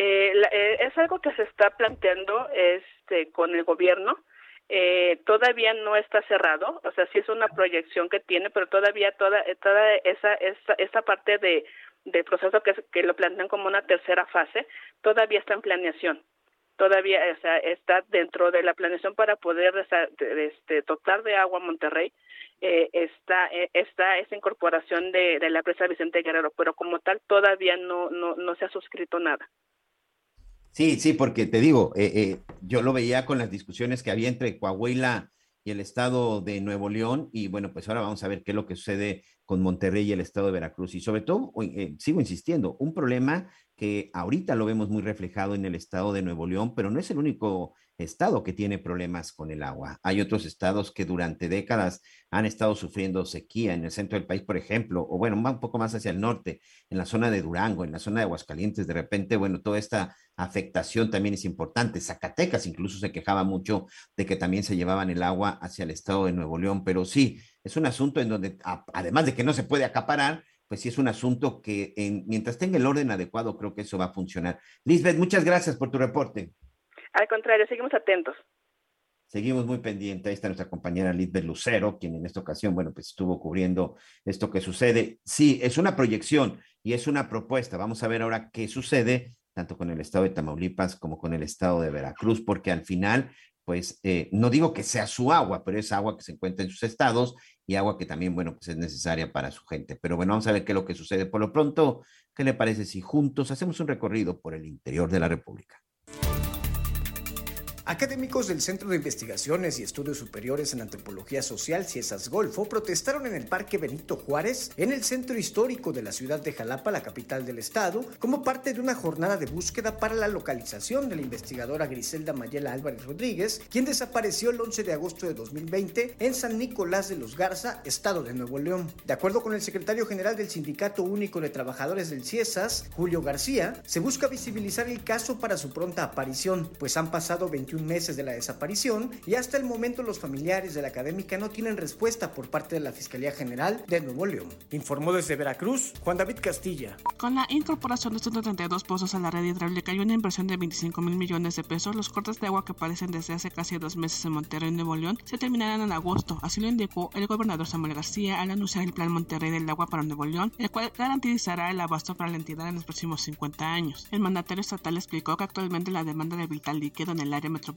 Eh, eh, es algo que se está planteando este, con el gobierno. Eh, todavía no está cerrado, o sea, sí es una proyección que tiene, pero todavía toda, toda esa, esa, esa parte de del proceso que, que lo plantean como una tercera fase, todavía está en planeación. Todavía o sea, está dentro de la planeación para poder este, dotar de agua a Monterrey. Eh, está eh, está esa incorporación de, de, la presa Vicente Guerrero pero como tal todavía no no, no se ha suscrito nada sí sí porque te digo eh, eh, yo lo veía con las discusiones que había entre Coahuila y el estado de Nuevo León y bueno pues ahora vamos a ver qué es lo que sucede con Monterrey y el estado de Veracruz. Y sobre todo, eh, sigo insistiendo, un problema que ahorita lo vemos muy reflejado en el estado de Nuevo León, pero no es el único estado que tiene problemas con el agua. Hay otros estados que durante décadas han estado sufriendo sequía en el centro del país, por ejemplo, o bueno, un poco más hacia el norte, en la zona de Durango, en la zona de Aguascalientes, de repente, bueno, toda esta afectación también es importante. Zacatecas incluso se quejaba mucho de que también se llevaban el agua hacia el estado de Nuevo León, pero sí, es un asunto en donde, además de que no se puede acaparar, pues sí es un asunto que en, mientras tenga el orden adecuado, creo que eso va a funcionar. Lisbeth, muchas gracias por tu reporte. Al contrario, seguimos atentos. Seguimos muy pendientes. Ahí está nuestra compañera Lisbeth Lucero, quien en esta ocasión, bueno, pues estuvo cubriendo esto que sucede. Sí, es una proyección y es una propuesta. Vamos a ver ahora qué sucede tanto con el estado de Tamaulipas como con el estado de Veracruz, porque al final, pues eh, no digo que sea su agua, pero es agua que se encuentra en sus estados y agua que también, bueno, pues es necesaria para su gente. Pero bueno, vamos a ver qué es lo que sucede. Por lo pronto, ¿qué le parece si juntos hacemos un recorrido por el interior de la República? Académicos del Centro de Investigaciones y Estudios Superiores en Antropología Social, Ciesas Golfo, protestaron en el Parque Benito Juárez, en el centro histórico de la ciudad de Jalapa, la capital del estado, como parte de una jornada de búsqueda para la localización de la investigadora Griselda Mayela Álvarez Rodríguez, quien desapareció el 11 de agosto de 2020 en San Nicolás de los Garza, estado de Nuevo León. De acuerdo con el secretario general del Sindicato Único de Trabajadores del Ciesas, Julio García, se busca visibilizar el caso para su pronta aparición, pues han pasado 21 meses de la desaparición y hasta el momento los familiares de la académica no tienen respuesta por parte de la Fiscalía General de Nuevo León. Informó desde Veracruz Juan David Castilla. Con la incorporación de 132 pozos a la red hidráulica y una inversión de 25 mil millones de pesos, los cortes de agua que aparecen desde hace casi dos meses en Monterrey, Nuevo León, se terminarán en agosto. Así lo indicó el gobernador Samuel García al anunciar el Plan Monterrey del Agua para Nuevo León, el cual garantizará el abasto para la entidad en los próximos 50 años. El mandatario estatal explicó que actualmente la demanda de vital líquido en el área metropolitana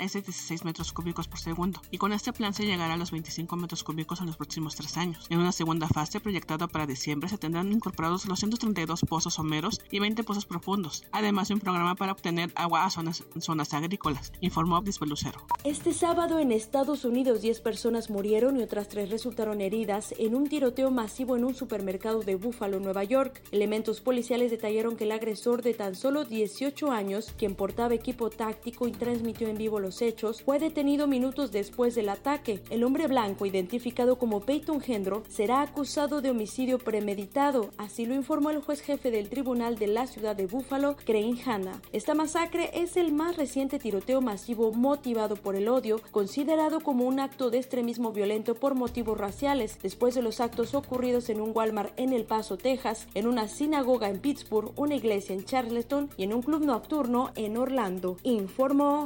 es de 16 metros cúbicos por segundo, y con este plan se llegará a los 25 metros cúbicos en los próximos tres años. En una segunda fase proyectada para diciembre se tendrán incorporados los 132 pozos someros y 20 pozos profundos, además de un programa para obtener agua a zonas, zonas agrícolas, informó Obispo Lucero. Este sábado en Estados Unidos 10 personas murieron y otras 3 resultaron heridas en un tiroteo masivo en un supermercado de Buffalo, Nueva York. Elementos policiales detallaron que el agresor de tan solo 18 años, quien portaba equipo táctico y transmitió en vivo los hechos, fue detenido minutos después del ataque. El hombre blanco, identificado como Peyton Gendro, será acusado de homicidio premeditado, así lo informó el juez jefe del tribunal de la ciudad de Buffalo, Crane Hanna. Esta masacre es el más reciente tiroteo masivo motivado por el odio, considerado como un acto de extremismo violento por motivos raciales, después de los actos ocurridos en un Walmart en El Paso, Texas, en una sinagoga en Pittsburgh, una iglesia en Charleston y en un club nocturno en Orlando, informó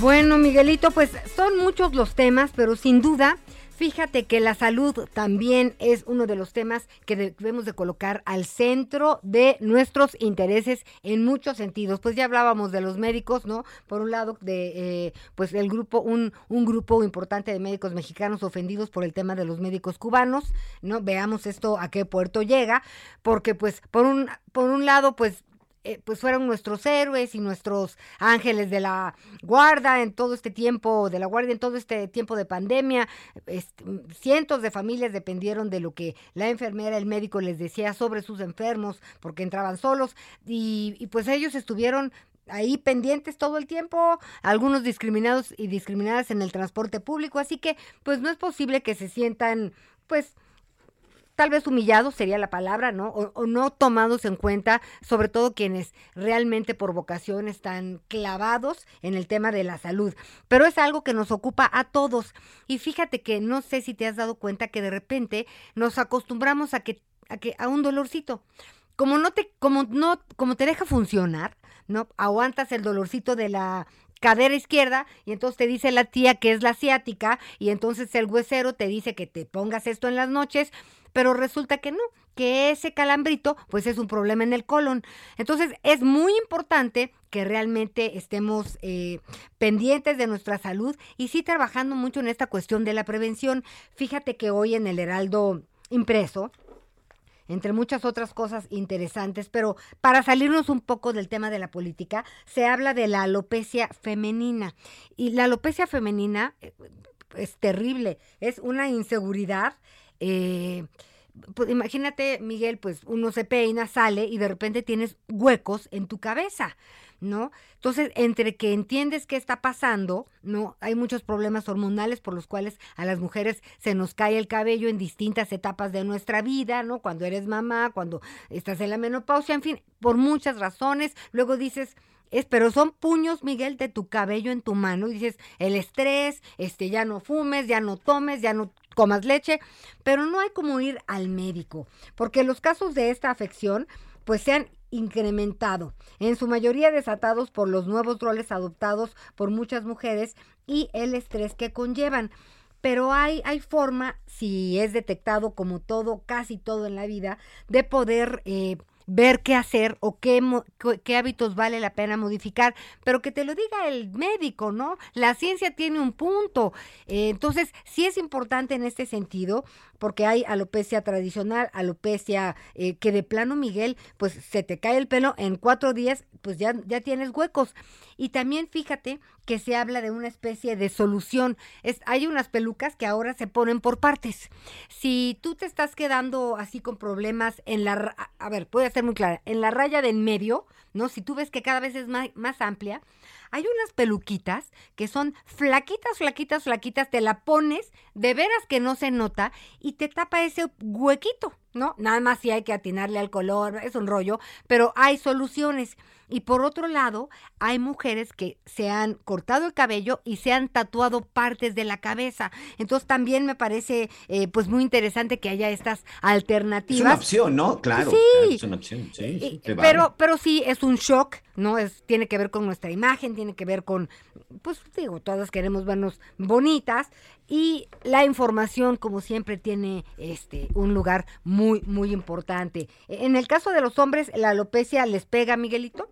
Bueno, Miguelito, pues son muchos los temas, pero sin duda, fíjate que la salud también es uno de los temas que debemos de colocar al centro de nuestros intereses en muchos sentidos. Pues ya hablábamos de los médicos, ¿no? Por un lado, de eh, pues el grupo, un, un grupo importante de médicos mexicanos ofendidos por el tema de los médicos cubanos, ¿no? Veamos esto a qué puerto llega, porque pues por un, por un lado, pues eh, pues fueron nuestros héroes y nuestros ángeles de la guarda en todo este tiempo, de la guardia en todo este tiempo de pandemia. Cientos de familias dependieron de lo que la enfermera, el médico les decía sobre sus enfermos, porque entraban solos, y, y pues ellos estuvieron ahí pendientes todo el tiempo, algunos discriminados y discriminadas en el transporte público, así que pues no es posible que se sientan pues tal vez humillados sería la palabra, ¿no? O, o, no tomados en cuenta, sobre todo quienes realmente por vocación están clavados en el tema de la salud. Pero es algo que nos ocupa a todos. Y fíjate que no sé si te has dado cuenta que de repente nos acostumbramos a que a que a un dolorcito. Como no te como no como te deja funcionar, ¿no? Aguantas el dolorcito de la cadera izquierda y entonces te dice la tía que es la asiática y entonces el huesero te dice que te pongas esto en las noches pero resulta que no, que ese calambrito pues es un problema en el colon. Entonces es muy importante que realmente estemos eh, pendientes de nuestra salud y sí trabajando mucho en esta cuestión de la prevención. Fíjate que hoy en el Heraldo impreso, entre muchas otras cosas interesantes, pero para salirnos un poco del tema de la política, se habla de la alopecia femenina. Y la alopecia femenina eh, es terrible, es una inseguridad. eh, pues imagínate, Miguel, pues uno se peina, sale y de repente tienes huecos en tu cabeza, ¿no? Entonces, entre que entiendes qué está pasando, ¿no? Hay muchos problemas hormonales por los cuales a las mujeres se nos cae el cabello en distintas etapas de nuestra vida, ¿no? Cuando eres mamá, cuando estás en la menopausia, en fin, por muchas razones. Luego dices, es, pero son puños, Miguel, de tu cabello en tu mano. Y dices, el estrés, este, ya no fumes, ya no tomes, ya no comas leche, pero no hay como ir al médico, porque los casos de esta afección, pues se han incrementado, en su mayoría desatados por los nuevos roles adoptados por muchas mujeres y el estrés que conllevan. Pero hay, hay forma, si es detectado como todo, casi todo en la vida, de poder eh, ver qué hacer o qué, qué hábitos vale la pena modificar, pero que te lo diga el médico, ¿no? La ciencia tiene un punto. Eh, entonces, sí es importante en este sentido, porque hay alopecia tradicional, alopecia eh, que de plano, Miguel, pues se te cae el pelo en cuatro días, pues ya, ya tienes huecos. Y también fíjate que se habla de una especie de solución. Hay unas pelucas que ahora se ponen por partes. Si tú te estás quedando así con problemas en la, a- ver, voy a ser muy clara, en la raya del medio, ¿no? Si tú ves que cada vez es más, más amplia, hay unas peluquitas que son flaquitas, flaquitas, flaquitas, te la pones, de veras que no se nota y te tapa ese huequito, ¿no? Nada más si hay que atinarle al color, es un rollo, pero hay soluciones. Y por otro lado, hay mujeres que se han cortado el cabello y se han tatuado partes de la cabeza. Entonces también me parece eh, pues muy interesante que haya estas Es alternativas. una opción, ¿no? Claro, Sí. claro, es una opción. Sí, vale. pero, pero sí es un shock, ¿no? Es, tiene que ver con nuestra imagen, tiene que ver con, pues digo, todas queremos vernos bonitas y la información, como siempre, tiene este un lugar muy, muy importante. En el caso de los hombres, la alopecia les pega, Miguelito.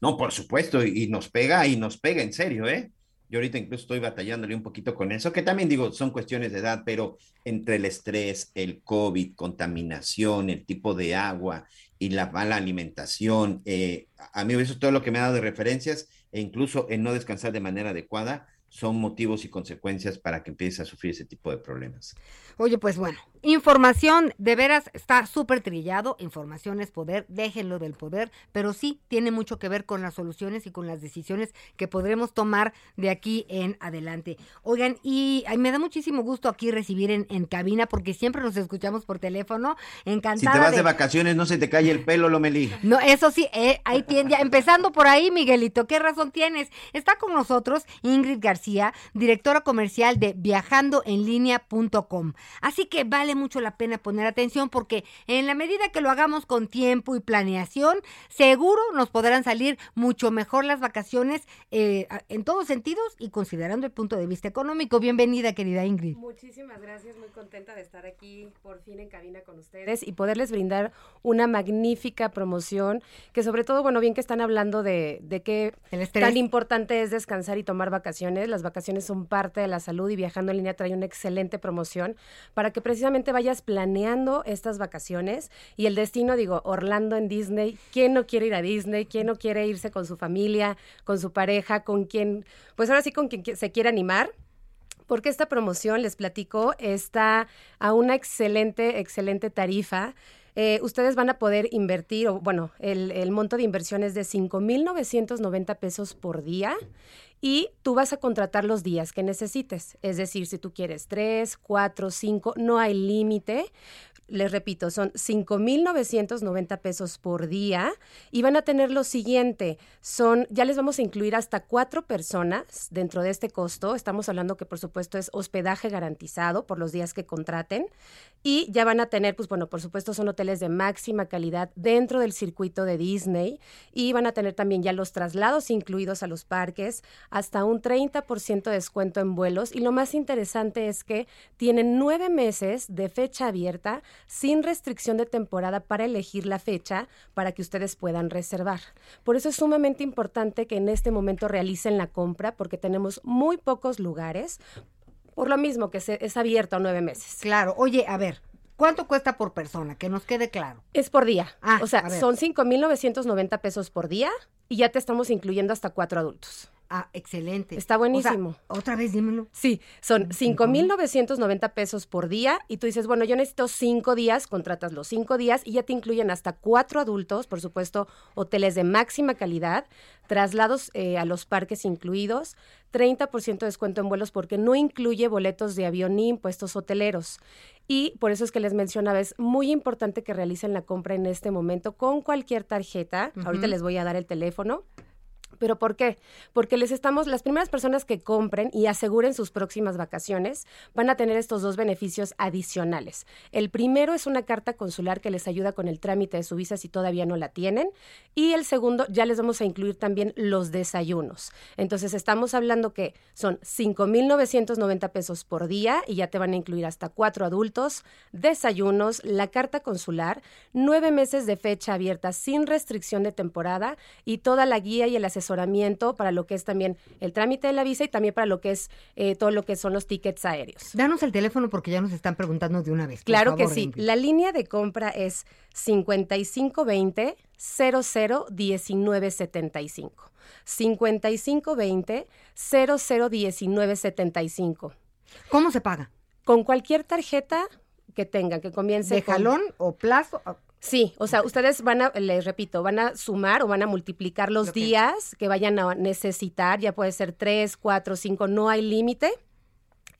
No, por supuesto, y, nos pega, y nos pega en serio, ¿eh? Yo ahorita incluso estoy batallándole un poquito con eso, que también digo, son cuestiones de edad, pero entre el estrés, el COVID, contaminación, el tipo de agua y la mala alimentación, eh, a a mí eso es todo lo que me ha dado de referencias, e incluso en no descansar de manera adecuada, son motivos y consecuencias para que empieces a sufrir ese tipo de problemas. Oye, pues bueno, información de veras está súper trillado, información es poder, déjenlo del poder, pero sí tiene mucho que ver con las soluciones y con las decisiones que podremos tomar de aquí en adelante. Oigan, y ay, me da muchísimo gusto aquí recibir en, en cabina porque siempre nos escuchamos por teléfono, Si encantada te vas de de- vacaciones, no se te cae el pelo, Lomelí. no, eso sí, eh, ahí tiene, ya, empezando por ahí, Miguelito, ¿qué razón tienes? Está con nosotros Ingrid García, directora comercial de viajandoenlinea.com. Así que vale mucho la pena poner atención porque en la medida que lo hagamos con tiempo y planeación, seguro nos podrán salir mucho mejor las vacaciones eh, en todos sentidos y considerando el punto de vista económico. Bienvenida, querida Ingrid. Muchísimas gracias, muy contenta de estar aquí por fin en cabina con ustedes y poderles brindar una magnífica promoción que sobre todo, bueno, bien que están hablando de, de qué tan importante es descansar y tomar vacaciones. Las vacaciones son parte de la salud y viajando en línea trae una excelente promoción para que precisamente vayas planeando estas vacaciones y el destino, digo, Orlando en Disney. ¿Quién no quiere ir a Disney? ¿Quién no quiere irse con su familia, con su pareja, con quien, pues ahora sí con quien qui- se quiera animar? porque esta promoción, les platico, está a una excelente, excelente tarifa. Eh, ustedes van a poder invertir, o bueno, el, el monto de inversión es de 5,990 pesos por día y tú vas a contratar los días que necesites. Es decir, si tú quieres tres, cuatro, cinco, no hay límite. Les repito, son 5,990 pesos por día y van a tener lo siguiente, son, ya les vamos a incluir hasta cuatro personas dentro de este costo. Estamos hablando que por supuesto es hospedaje garantizado por los días que contraten y ya van a tener, pues bueno, por supuesto son hoteles de máxima calidad dentro del circuito de Disney y van a tener también ya los traslados incluidos a los parques, hasta un 30% de descuento en vuelos y lo más interesante es que tienen nueve meses de fecha abierta sin restricción de temporada para elegir la fecha para que ustedes puedan reservar. Por eso es sumamente importante que en este momento realicen la compra porque tenemos muy pocos lugares, por lo mismo que se- es abierto a nueve meses. Claro, oye, a ver, ¿cuánto cuesta por persona? Que nos quede claro. Es por día. Ah, o sea, son 5.990 pesos por día y ya te estamos incluyendo hasta cuatro adultos. Ah, excelente. Está buenísimo. O sea, otra vez dímelo. Sí, son 5.990 pesos por día y tú dices, bueno, yo necesito cinco días, contratas los cinco días y ya te incluyen hasta cuatro adultos, por supuesto, hoteles de máxima calidad, traslados eh, a los parques incluidos, 30% de descuento en vuelos porque no incluye boletos de avión ni impuestos hoteleros. Y por eso es que les mencionaba, es muy importante que realicen la compra en este momento con cualquier tarjeta. Ahorita les voy a dar el teléfono. ¿Pero por qué? Porque les estamos, las primeras personas que compren y aseguren sus próximas vacaciones van a tener estos dos beneficios adicionales. El primero es una carta consular que les ayuda con el trámite de su visa si todavía no la tienen. Y el segundo, ya les vamos a incluir también los desayunos. Entonces estamos hablando que son 5.990 pesos por día y ya te van a incluir hasta cuatro adultos, desayunos, la carta consular, nueve meses de fecha abierta sin restricción de temporada y toda la guía y el asesoramiento para lo que es también el trámite de la visa y también para lo que es eh, todo lo que son los tickets aéreos. Danos el teléfono porque ya nos están preguntando de una vez. Claro que sí. La línea de compra es 5520 00 1975. 5520 00 1975. ¿Cómo se paga? Con cualquier tarjeta que tengan, que comience ¿De con- jalón o plazo? Sí, o sea, ustedes van a, les repito, van a sumar o van a multiplicar los días que vayan a necesitar, ya puede ser tres, cuatro, cinco, no hay límite.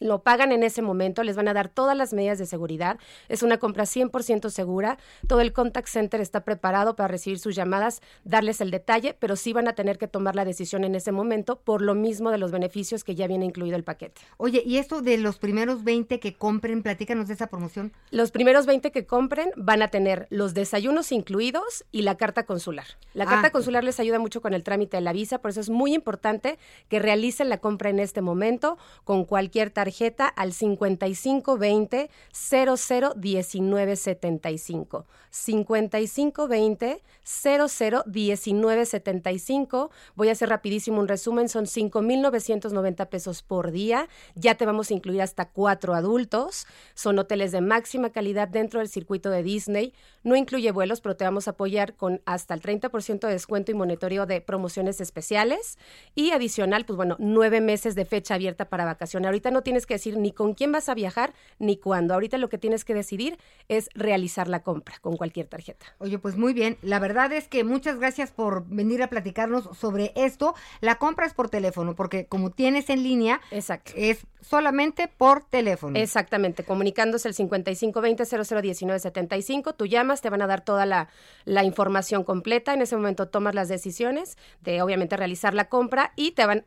Lo pagan en ese momento, les van a dar todas las medidas de seguridad. Es una compra 100% segura. Todo el contact center está preparado para recibir sus llamadas, darles el detalle, pero sí van a tener que tomar la decisión en ese momento por lo mismo de los beneficios que ya viene incluido el paquete. Oye, y esto de los primeros 20 que compren, platícanos de esa promoción. Los primeros 20 que compren van a tener los desayunos incluidos y la carta consular. La Ah. carta consular les ayuda mucho con el trámite de la visa, por eso es muy importante que realicen la compra en este momento con cualquier tarjeta al 5520 00 1975. 5520 00 1975. Voy a hacer rapidísimo un resumen, son 5.990 pesos por día. Ya te vamos a incluir hasta cuatro adultos. Son hoteles de máxima calidad dentro del circuito de Disney. No incluye vuelos, pero te vamos a apoyar con hasta el 30% de descuento y monitoreo de promociones especiales. Y adicional, pues bueno, nueve meses de fecha abierta para vacaciones. Ahorita no tienes que decir ni con quién vas a viajar ni cuándo. Ahorita lo que tienes que decidir es realizar la compra con cualquier tarjeta. Oye, pues muy bien. La verdad es que muchas gracias por venir a platicarnos sobre esto. La compra es por teléfono, porque como tienes en línea, Exacto. es solamente por teléfono. Exactamente, comunicándose el 5520-001975, tú llamas, te van a dar toda la, la información completa, en ese momento tomas las decisiones de obviamente realizar la compra y te van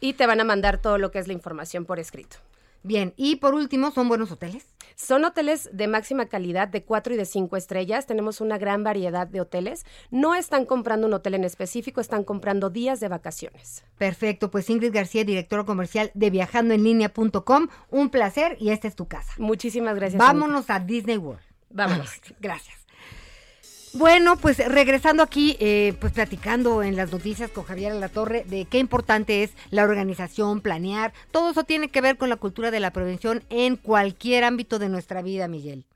y te van a mandar todo lo que es la información por escrito. Bien, y por último, ¿son buenos hoteles? Son hoteles de máxima calidad, de cuatro y de cinco estrellas. Tenemos una gran variedad de hoteles. No están comprando un hotel en específico, están comprando días de vacaciones. Perfecto, pues Ingrid García, directora comercial de viajandoenlinea.com. Un placer y esta es tu casa. Muchísimas gracias. Vámonos a Disney World. Vámonos. Gracias. Bueno, pues regresando aquí, eh, pues platicando en las noticias con Javier La Torre de qué importante es la organización, planear. Todo eso tiene que ver con la cultura de la prevención en cualquier ámbito de nuestra vida, Miguel.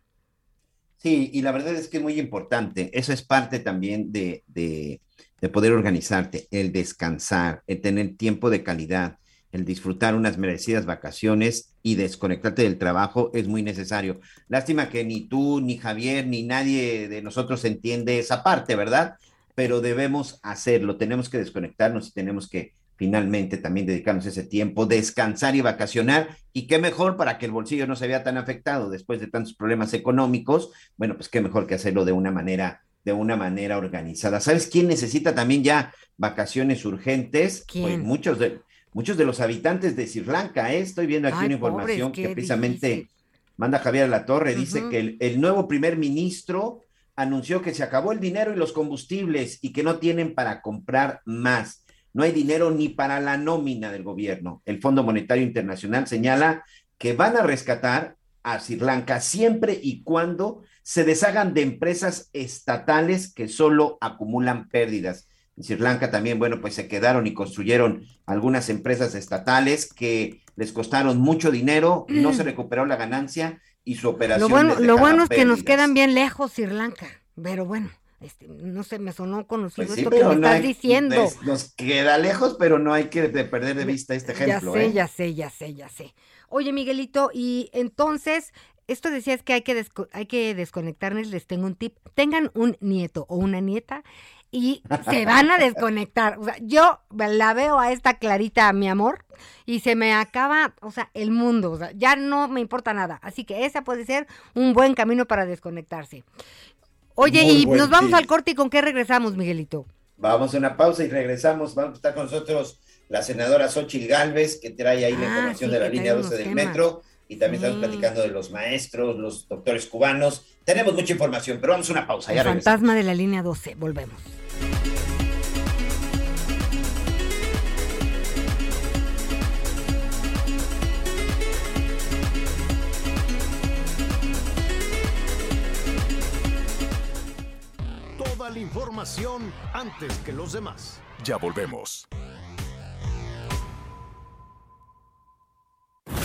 Sí, y la verdad es que es muy importante. Eso es parte también de, de, de poder organizarte, el descansar, el tener tiempo de calidad, el disfrutar unas merecidas vacaciones y desconectarte del trabajo es muy necesario. Lástima que ni tú, ni Javier, ni nadie de nosotros entiende esa parte, ¿verdad? Pero debemos hacerlo, tenemos que desconectarnos y tenemos que finalmente también dedicarnos ese tiempo, descansar y vacacionar. Y qué mejor para que el bolsillo no se vea tan afectado después de tantos problemas económicos. Bueno, pues qué mejor que hacerlo de una manera de una manera organizada. ¿Sabes quién necesita también ya vacaciones urgentes? ¿Quién? Pues muchos de muchos de los habitantes de Sri Lanka, ¿eh? Estoy viendo aquí Ay, una información pobres, que precisamente difícil. manda Javier la Torre, dice que el, el nuevo primer ministro anunció que se acabó el dinero y los combustibles y que no tienen para comprar más. No hay dinero ni para la nómina del gobierno. El Fondo Monetario Internacional señala que van a rescatar a Sri Lanka siempre y cuando se deshagan de empresas estatales que solo acumulan pérdidas. En Sri Lanka también, bueno, pues se quedaron y construyeron algunas empresas estatales que les costaron mucho dinero, no se recuperó la ganancia y su operación. Lo bueno, lo bueno es que nos quedan bien lejos Sri Lanka, pero bueno, este, no sé, me sonó conocido Pues sí, esto que me no estás hay- diciendo. nos- Nos queda lejos, pero no hay que de perder de vista este ejemplo. ya sé, ¿eh? ya sé, ya sé, ya sé. Oye, Miguelito, y entonces, esto decías que hay que, hay que desconectarnos, les tengo un tip. Tengan un nieto o una nieta y se van a desconectar. O sea, yo la veo a esta Clarita, mi amor, y se me acaba, o sea, el mundo. O sea, ya no me importa nada. Así que esa puede ser un buen camino para desconectarse. Oye, Muy y nos vamos al corte y con qué regresamos, Miguelito. Vamos a una pausa y regresamos. Vamos a estar con nosotros la senadora Xochitl Galvez, que trae ahí la Ah, información sí, de la línea trae 12 del temas. metro. Y también estamos Sí. platicando de los maestros, los doctores cubanos. Tenemos mucha información, pero vamos a una pausa. Ya El regresamos. fantasma de la línea 12. Volvemos. Toda la información antes que los demás. Ya volvemos.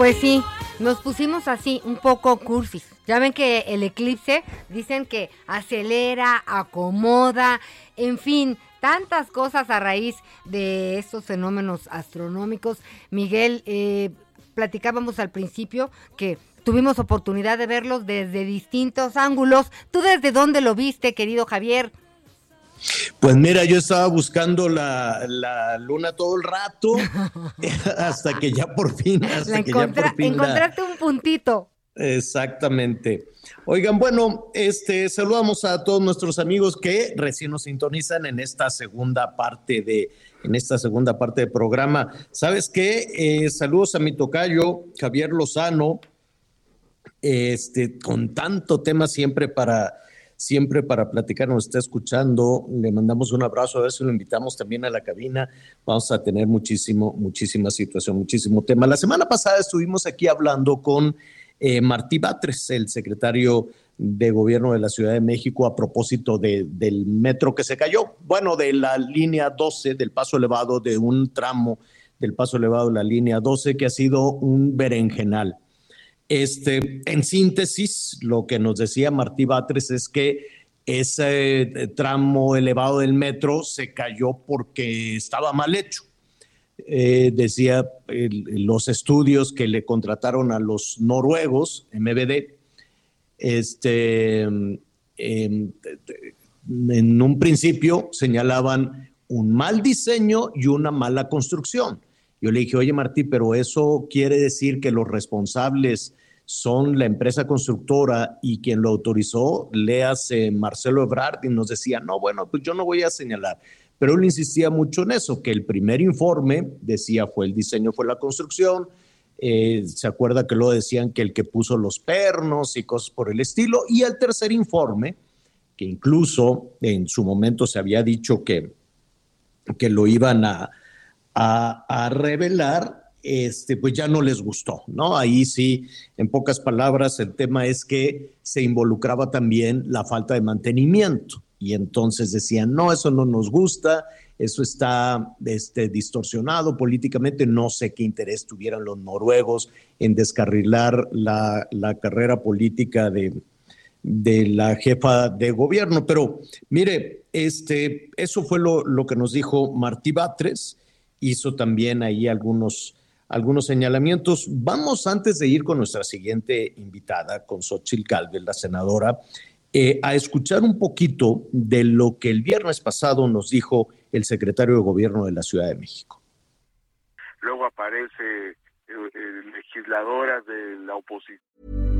Pues sí, nos pusimos así, un poco cursis. Ya ven que el eclipse dicen que acelera, acomoda, en fin, tantas cosas a raíz de estos fenómenos astronómicos. Miguel, eh, platicábamos al principio que tuvimos oportunidad de verlos desde distintos ángulos. ¿Tú desde dónde lo viste, querido Javier? Pues mira, yo estaba buscando la, la luna todo el rato hasta que ya por fin, hasta La que ya por fin la- encontraste un puntito. Exactamente. Oigan, bueno, este saludamos a todos nuestros amigos que recién nos sintonizan en esta segunda parte de en esta segunda parte del programa. ¿Sabes qué? Eh, saludos a mi tocayo Javier Lozano, este con tanto tema siempre para siempre para platicar, nos está escuchando. Le mandamos un abrazo, a ver si lo invitamos también a la cabina. Vamos a tener muchísimo, muchísima situación, muchísimo tema. La semana pasada estuvimos aquí hablando con eh, Martí Batres, el secretario de gobierno de la Ciudad de México, a propósito de- del metro que se cayó. Bueno, de la línea 12, del paso elevado, de un tramo del paso elevado de la línea 12, que ha sido un berenjenal. Este, en síntesis, lo que nos decía Martí Batres es que ese eh, tramo elevado del metro se cayó porque estaba mal hecho. Eh, decía los estudios que le contrataron a los noruegos, MBD, este, em, en un principio señalaban un mal diseño y una mala construcción. Yo le dije, oye Martí, pero eso quiere decir que los responsables son la empresa constructora y quien lo autorizó, leas Marcelo Ebrard, y nos decía, no, bueno, pues yo no voy a señalar. Pero él insistía mucho en eso, que el primer informe decía fue el diseño, fue la construcción. Eh, se acuerda que luego decían que el que puso los pernos y cosas por el estilo. Y el tercer informe, que incluso en su momento se había dicho que, que lo iban a, a, a revelar, este, pues ya no les gustó, ¿no? Ahí sí, en pocas palabras, el tema es que se involucraba también la falta de mantenimiento. Y entonces decían, no, eso no nos gusta, eso está este, distorsionado políticamente, no sé qué interés tuvieran los noruegos en descarrilar la, carrera política de, de la jefa de gobierno. Pero mire, este, eso fue lo, lo que nos dijo Martí Batres, hizo también ahí algunos, algunos señalamientos. Vamos antes de ir con nuestra siguiente invitada, con Xochitl Galvez, la senadora, eh, a escuchar un poquito de lo que el viernes pasado nos dijo el secretario de Gobierno de la Ciudad de México. Luego aparece eh, legisladoras de la oposición.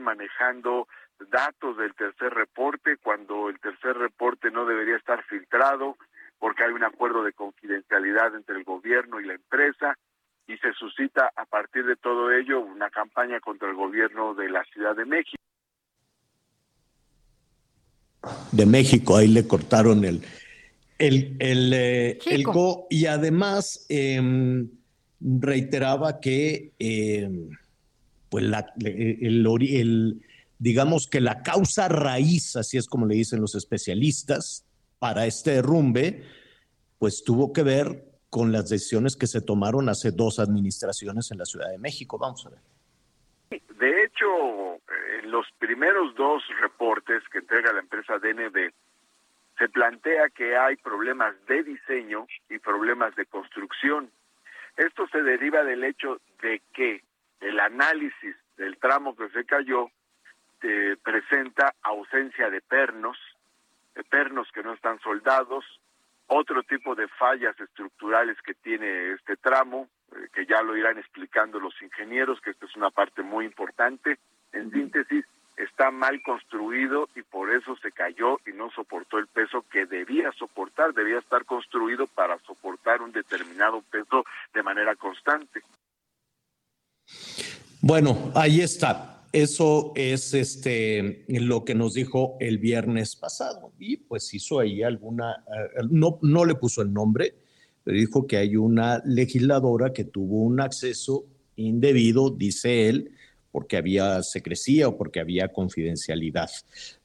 manejando datos del tercer reporte cuando el tercer reporte no debería estar filtrado porque hay un acuerdo de confidencialidad entre el gobierno y la empresa y se suscita a partir de todo ello una campaña contra el gobierno de la Ciudad de México. De México, ahí le cortaron el, el, el, eh, el go y además em, reiteraba que em, pues el- digamos que la causa raíz, así es como le dicen los especialistas, para este derrumbe, pues tuvo que ver con las decisiones que se tomaron hace dos administraciones en la Ciudad de México. Vamos a ver. De hecho, en los primeros dos reportes que entrega la empresa DNB, se plantea que hay problemas de diseño y problemas de construcción. Esto se deriva del hecho de que el análisis del tramo que se cayó eh, presenta ausencia de pernos, de pernos que no están soldados, otro tipo de fallas estructurales que tiene este tramo, eh, que ya lo irán explicando los ingenieros, que esta es una parte muy importante. En síntesis, está mal construido y por eso se cayó y no soportó el peso que debía soportar, debía estar construido para soportar un determinado peso de manera constante. Bueno, ahí está. Eso es este lo que nos dijo el viernes pasado y pues hizo ahí alguna eh, no no le puso el nombre, pero dijo que hay una legisladora que tuvo un acceso indebido, dice él, porque había secrecía o porque había confidencialidad.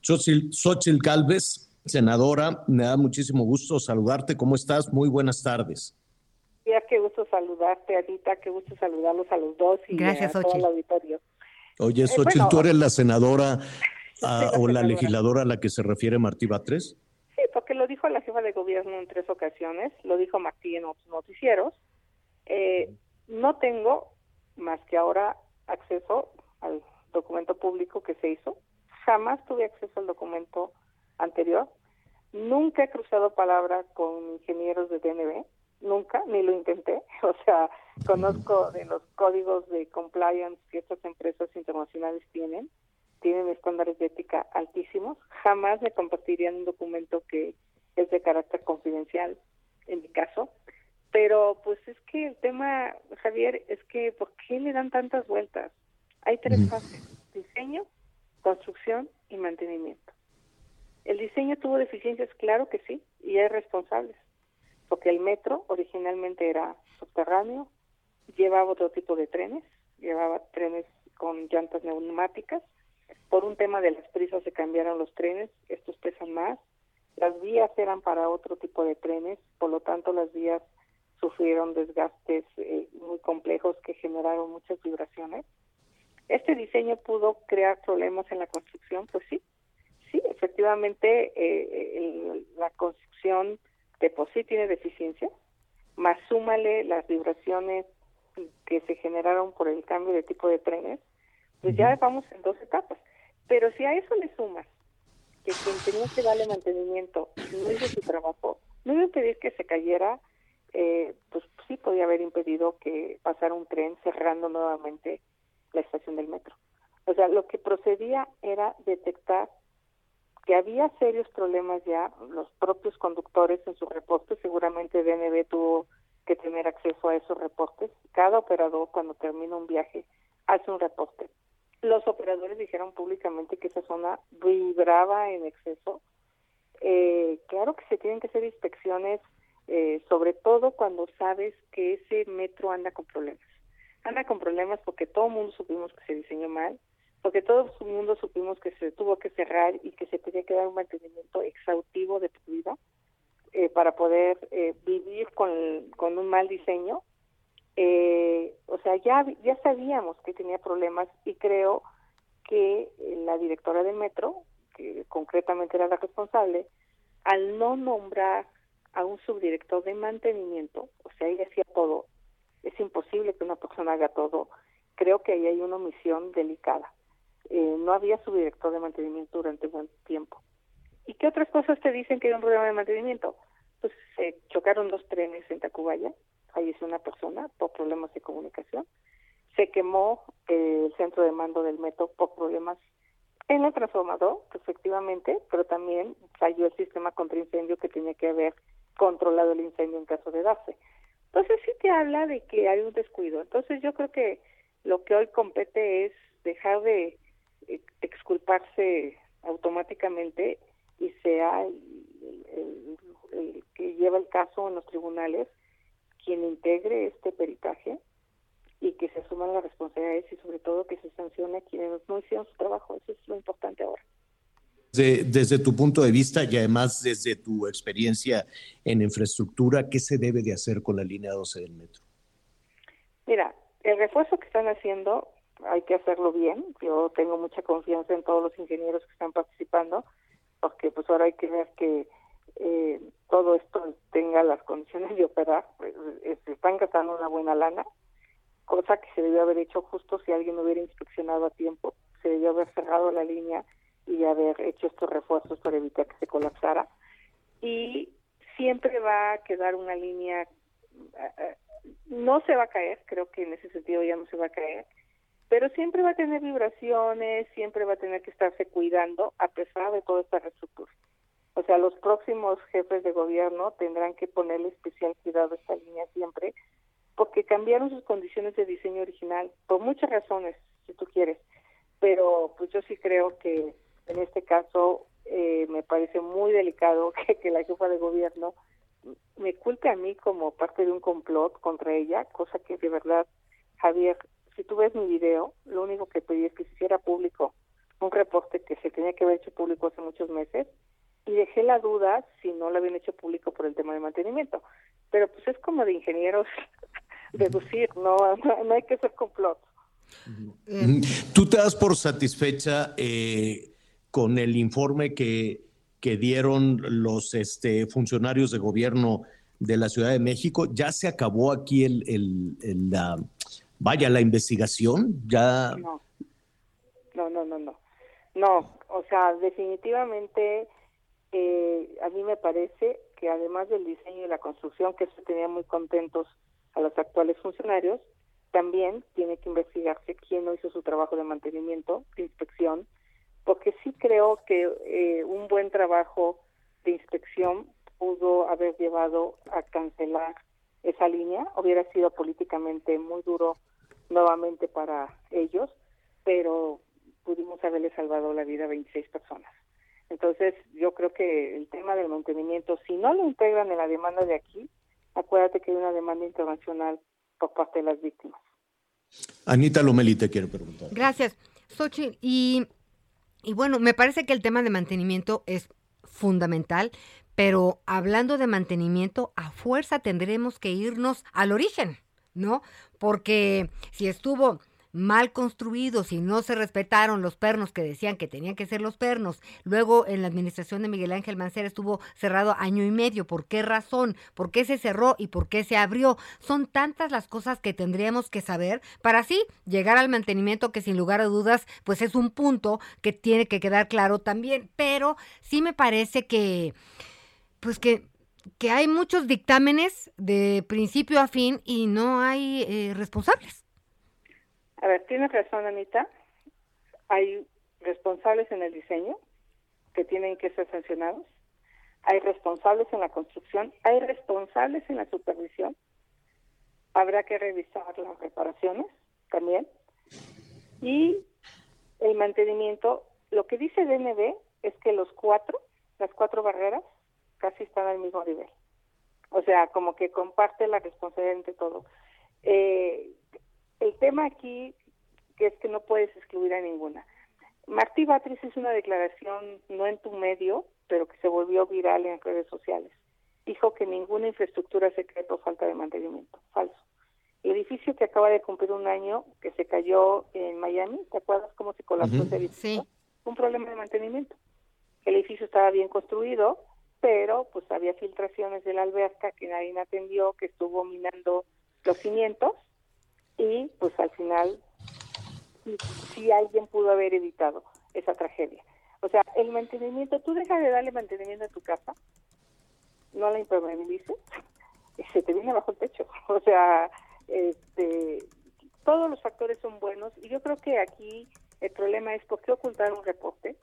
Xochitl, Xochitl Galvez, senadora, me da muchísimo gusto saludarte. ¿Cómo estás? Muy buenas tardes. Ya, qué gusto saludarte, Anita, qué gusto saludarlos a los dos y Gracias, a todo el auditorio. Oye, Eh, Xochitl, bueno, ¿tú eres la senadora ah, la o la senadora. legisladora a la que se refiere Martí Batres? Sí, porque lo dijo la jefa de gobierno en tres ocasiones, lo dijo Martí en otros noticieros. Eh, no tengo más que ahora acceso al documento público que se hizo. Jamás tuve acceso al documento anterior. Nunca he cruzado palabra con ingenieros de DNB, nunca, ni lo intenté. O sea, conozco de los códigos de compliance que estas empresas internacionales tienen, tienen estándares de ética altísimos. Jamás me compartirían un documento que es de carácter confidencial, en mi caso. Pero pues es que el tema, Javier, es que ¿por qué le dan tantas vueltas? Hay tres fases, diseño, construcción y mantenimiento. El diseño tuvo deficiencias, claro que sí, y hay responsables, porque el metro originalmente era subterráneo, llevaba otro tipo de trenes, llevaba trenes con llantas neumáticas, por un tema de las prisas se cambiaron los trenes, estos pesan más, las vías eran para otro tipo de trenes, por lo tanto las vías sufrieron desgastes eh, muy complejos que generaron muchas vibraciones. ¿Este diseño pudo crear problemas en la construcción? Pues sí, sí, efectivamente eh, el- la construcción de por sí tiene deficiencias, más súmale las vibraciones que se generaron por el cambio de tipo de trenes, pues ya vamos en dos etapas. Pero si a eso le sumas que quien tenía que darle mantenimiento no hizo su trabajo, no iba a impedir que se cayera, eh, pues sí podía haber impedido que pasara un tren cerrando nuevamente la estación del metro. O sea, lo que procedía era detectar que había serios problemas ya, los propios conductores en sus reportes, seguramente DNB tuvo que tener acceso a esos reportes. Cada operador cuando termina un viaje hace un reporte. Los operadores dijeron públicamente que esa zona vibraba en exceso. Eh, claro que se tienen que hacer inspecciones, eh, sobre todo cuando sabes que ese metro anda con problemas. anda con problemas porque todo el mundo supimos que se diseñó mal, porque todo el mundo supimos que se tuvo que cerrar y que se tenía que dar un mantenimiento exhaustivo de tu vida eh, para poder eh, vivir con, con un mal diseño. Eh, o sea, ya, ya sabíamos que tenía problemas y creo que la directora del metro, que concretamente era la responsable, al no nombrar a un subdirector de mantenimiento, o sea, ella hacía todo, es imposible que una persona haga todo, creo que ahí hay una omisión delicada. Eh, no había subdirector de mantenimiento durante buen tiempo. ¿Y qué otras cosas te dicen que hay un problema de mantenimiento? Pues se chocaron dos trenes en Tacubaya, falleció una persona por problemas de comunicación, se quemó eh, el centro de mando del metro por problemas en el transformador, efectivamente, pero también falló el sistema contra incendio que tenía que haber controlado el incendio en caso de darse. Entonces sí te habla de que hay un descuido. Entonces yo creo que lo que hoy compete es dejar de exculparse automáticamente y sea el, el- el que lleva el caso en los tribunales quien integre este peritaje y que se asuman las responsabilidades y sobre todo que se sancione a quienes no hicieron su trabajo. Eso es lo importante ahora. De- desde tu punto de vista y además desde tu experiencia en infraestructura, ¿qué se debe de hacer con la línea 12 del metro? Mira, el refuerzo que están haciendo hay que hacerlo bien. Yo tengo mucha confianza en todos los ingenieros que están participando, porque pues ahora hay que ver que eh, todo esto tenga las condiciones de operar. Pues, se están gastando una buena lana, cosa que se debió haber hecho justo si alguien hubiera inspeccionado a tiempo. Se debió haber cerrado la línea y haber hecho estos refuerzos para evitar que se colapsara. Y siempre va a quedar una línea, eh, eh, no se va a caer, creo que en ese sentido ya no se va a caer, pero siempre va a tener vibraciones, siempre va a tener que estarse cuidando a pesar de toda esta reestructura. O sea, los próximos jefes de gobierno tendrán que ponerle especial cuidado a esta línea siempre, porque cambiaron sus condiciones de diseño original, por muchas razones, si tú quieres. Pero pues yo sí creo que en este caso eh, me parece muy delicado que, que la jefa de gobierno me culpe a mí como parte de un complot contra ella, cosa que de verdad, Javier, si tú ves mi video, lo único que pedí es que se hiciera público un reporte que se tenía que haber hecho público hace muchos meses y dejé la duda si no lo habían hecho público por el tema de mantenimiento. Pero pues es como de ingenieros deducir, no, no, hay que ser complot. ¿Tú te das por satisfecha eh, con el informe que, que dieron los este, funcionarios de gobierno de la Ciudad de México? ¿Ya se acabó aquí el, la, vaya, la investigación? ¿Ya No, no, no, no, no. No, o sea, definitivamente eh, a mí me parece que además del diseño y la construcción, que se tenía muy contentos a los actuales funcionarios, también tiene que investigarse quién no hizo su trabajo de mantenimiento, de inspección, porque sí creo que eh, un buen trabajo de inspección pudo haber llevado a cancelar esa línea, hubiera sido políticamente muy duro nuevamente para ellos, pero pudimos haberle salvado la vida a 26 personas. Entonces, yo creo que el tema del mantenimiento, si no lo integran en la demanda de aquí, acuérdate que hay una demanda internacional por parte de las víctimas. Anita Lomeli te quiero preguntar? Gracias, Xochitl. Y, y bueno, me parece que el tema de mantenimiento es fundamental, pero hablando de mantenimiento, a fuerza tendremos que irnos al origen, ¿no? Porque si estuvo mal construido, si no se respetaron los pernos que decían que tenían que ser los pernos, luego en la administración de Miguel Ángel Mancera estuvo cerrado año y medio, ¿por qué razón? ¿Por qué se cerró y por qué se abrió? Son tantas las cosas que tendríamos que saber para así llegar al mantenimiento que sin lugar a dudas pues es un punto que tiene que quedar claro también, pero sí me parece que pues que que hay muchos dictámenes de principio a fin y no hay eh, responsables. A ver, tienes razón, Anita. Hay responsables en el diseño que tienen que ser sancionados. Hay responsables en la construcción. Hay responsables en la supervisión. Habrá que revisar las reparaciones también. Y el mantenimiento. Lo que dice DNB es que los cuatro, las cuatro barreras, casi están al mismo nivel. O sea, como que comparte la responsabilidad entre todo. Eh, el tema aquí que es que no puedes excluir a ninguna. Martí Batres hizo una declaración, no en tu medio, pero que se volvió viral en redes sociales. Dijo que ninguna infraestructura se cae por falta de mantenimiento. Falso. El edificio que acaba de cumplir un año, que se cayó en Miami, ¿te acuerdas cómo se colapsó Ujú. ese edificio? Un problema de mantenimiento. El edificio estaba bien construido, pero pues había filtraciones de la alberca que nadie atendió, que estuvo minando los cimientos y pues al final sí alguien pudo haber evitado esa tragedia. O sea, el mantenimiento, tú dejas de darle mantenimiento a tu casa, no la impermeabilices, se te viene bajo el techo. O sea, este, todos los factores son buenos y yo creo que aquí el problema es por qué ocultar un reporte,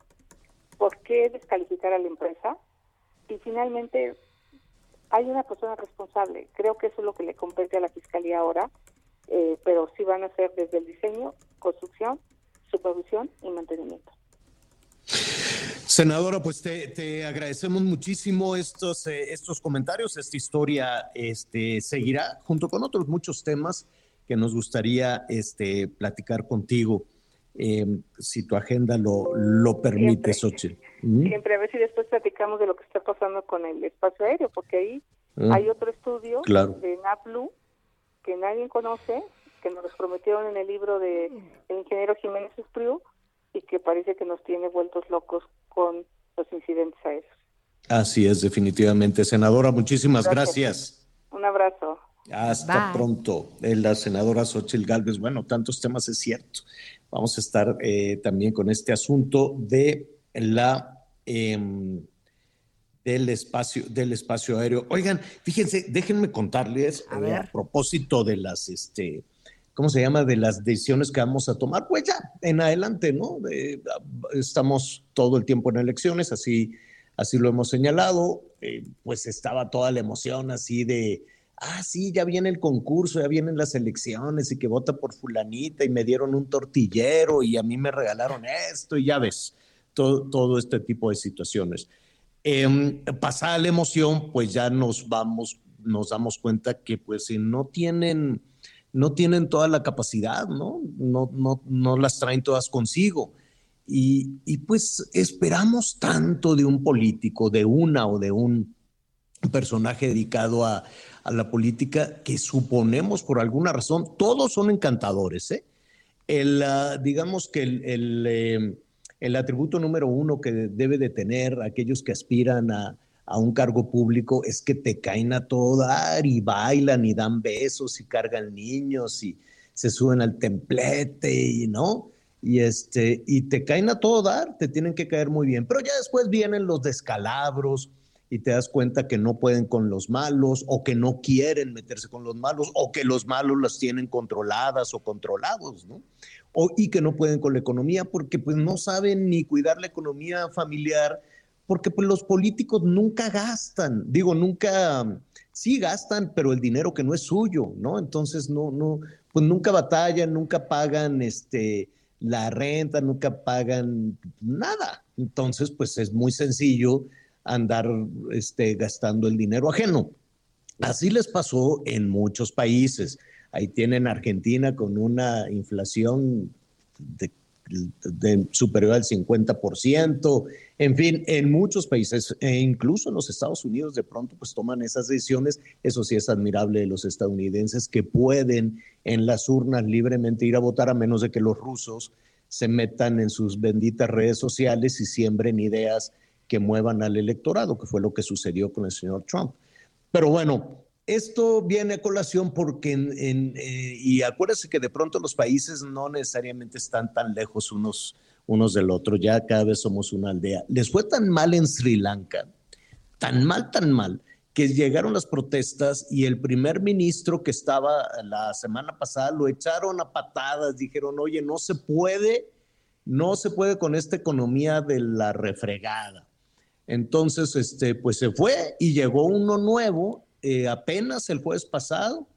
por qué descalificar a la empresa y finalmente hay una persona responsable. Creo que eso es lo que le compete a la Fiscalía ahora, eh, pero sí van a ser desde el diseño, construcción, supervisión y mantenimiento. Senadora, pues te, te agradecemos muchísimo estos, eh, estos comentarios. Esta historia este, seguirá junto con otros muchos temas que nos gustaría este, platicar contigo, eh, si tu agenda lo, lo permite, Xochitl. ¿Mm? Siempre a ver si después platicamos de lo que está pasando con el espacio aéreo, porque ahí Ah, hay otro estudio claro. de NAPLU que nadie conoce, que nos los prometieron en el libro de el ingeniero Jiménez Espriu y que parece que nos tiene vueltos locos con los incidentes aéreos. Así es, definitivamente. Senadora, muchísimas Gracias. gracias. Un abrazo. Hasta Bye. pronto. La senadora Xochitl Galvez, bueno, tantos temas es cierto. Vamos a estar eh, también con este asunto de la em, del espacio del espacio aéreo. Oigan, fíjense, déjenme contarles A eh, propósito de las este ¿cómo se llama? De las decisiones que vamos a tomar, pues ya en adelante, ¿no? Estamos todo el tiempo en elecciones, así, así lo hemos señalado, eh, pues estaba toda la emoción así de, ah, sí, ya viene el concurso, ya vienen las elecciones y que vota por fulanita y me dieron un tortillero y a mí me regalaron esto y ya ves, todo, todo este tipo de situaciones. Em, pasada la emoción, pues ya nos vamos, nos damos cuenta que pues si no tienen, no tienen toda la capacidad, ¿no? No, no, no las traen todas consigo. Y, y pues esperamos tanto de un político, de una o de un personaje dedicado a, a la política que suponemos por alguna razón, todos son encantadores, ¿eh? El, ah, digamos que el, el, eh, el atributo número uno que debe de tener aquellos que aspiran a, a un cargo público es que te caen a todo dar y bailan y dan besos y cargan niños y se suben al templete y no y este y te caen a todo dar, te tienen que caer muy bien, pero ya después vienen los descalabros y te das cuenta que no pueden con los malos o que no quieren meterse con los malos o que los malos las tienen controladas o controlados, ¿no? O, y que no pueden con la economía porque pues no saben ni cuidar la economía familiar porque pues los políticos nunca gastan, digo, nunca, sí gastan, pero el dinero que no es suyo, ¿no? Entonces no, no, pues nunca batallan, nunca pagan este, la renta, nunca pagan nada. Entonces, pues es muy sencillo andar este, gastando el dinero ajeno. Así les pasó en muchos países. Ahí tienen Argentina con una inflación superior al 50%. En fin, en muchos países, e incluso en los Estados Unidos, de pronto pues toman esas decisiones. Eso sí es admirable de los estadounidenses que pueden en las urnas libremente ir a votar a menos de que los rusos se metan en sus benditas redes sociales y siembren ideas que muevan al electorado, que fue lo que sucedió con el señor Trump. Pero bueno, esto viene a colación porque, eh, y acuérdense que de pronto los países no necesariamente están tan lejos unos, unos del otro, ya cada vez somos una aldea. Les fue tan mal en Sri Lanka, tan mal, tan mal, que llegaron las protestas y el primer ministro que estaba la semana pasada lo echaron a patadas, dijeron, oye, no se puede, no se puede con esta economía de la refregada. Entonces, este, pues se fue y llegó uno nuevo eh, apenas el jueves pasado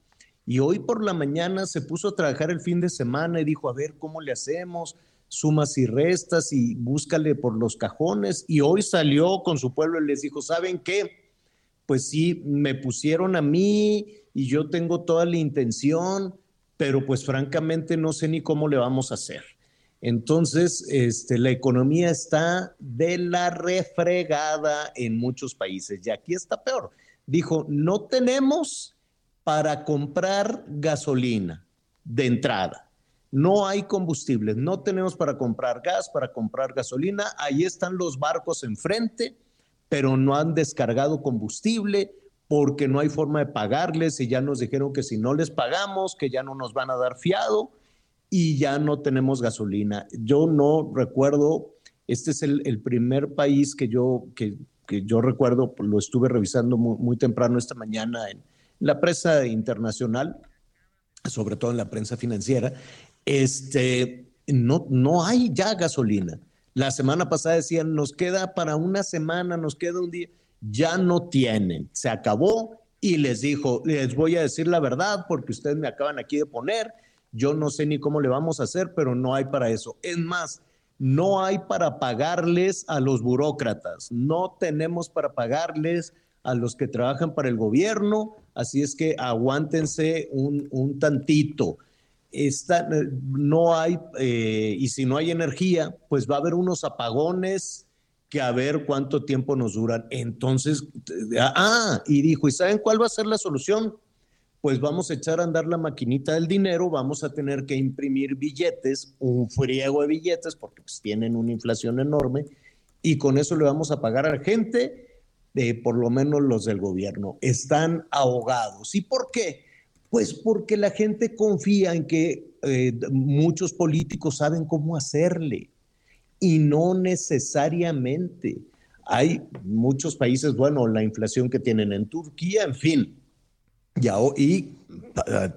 y hoy por la mañana se puso a trabajar el fin de semana y dijo, a ver, ¿cómo le hacemos? Sumas y restas y búscale por los cajones. Y hoy salió con su pueblo y les dijo, ¿saben qué? Pues sí, me pusieron a mí y yo tengo toda la intención, pero pues francamente no sé ni cómo le vamos a hacer. Entonces, este, la economía está de la refregada en muchos países y aquí está peor. Dijo, no tenemos para comprar gasolina de entrada. No hay combustibles, no tenemos para comprar gas, para comprar gasolina. Ahí están los barcos enfrente, pero no han descargado combustible porque no hay forma de pagarles y ya nos dijeron que si no les pagamos, que ya no nos van a dar fiado y ya no tenemos gasolina. Yo no recuerdo, este es el, el primer país que yo, que, que, yo recuerdo, lo estuve revisando muy, muy temprano esta mañana en la prensa internacional, sobre todo en la prensa financiera, este, no, no hay ya gasolina. La semana pasada decían, nos queda para una semana, nos queda un día ya no tienen, se acabó y les dijo, les voy a decir la verdad porque ustedes me acaban aquí de poner, yo no sé ni cómo le vamos a hacer, pero no hay para eso. Es más, no hay para pagarles a los burócratas, no tenemos para pagarles a los que trabajan para el gobierno, así es que aguántense un, un tantito. Esta, no hay, eh, y si no hay energía, pues va a haber unos apagones que a ver cuánto tiempo nos duran. Entonces, ah, y dijo, ¿y saben cuál va a ser la solución? Pues vamos a echar a andar la maquinita del dinero, vamos a tener que imprimir billetes, un friego de billetes, porque pues, tienen una inflación enorme, y con eso le vamos a pagar a la gente, eh, por lo menos los del gobierno. Están ahogados. ¿Y por qué? Pues porque la gente confía en que eh, muchos políticos saben cómo hacerle y no necesariamente. Hay muchos países, bueno, la inflación que tienen en Turquía, en fin. Ya, y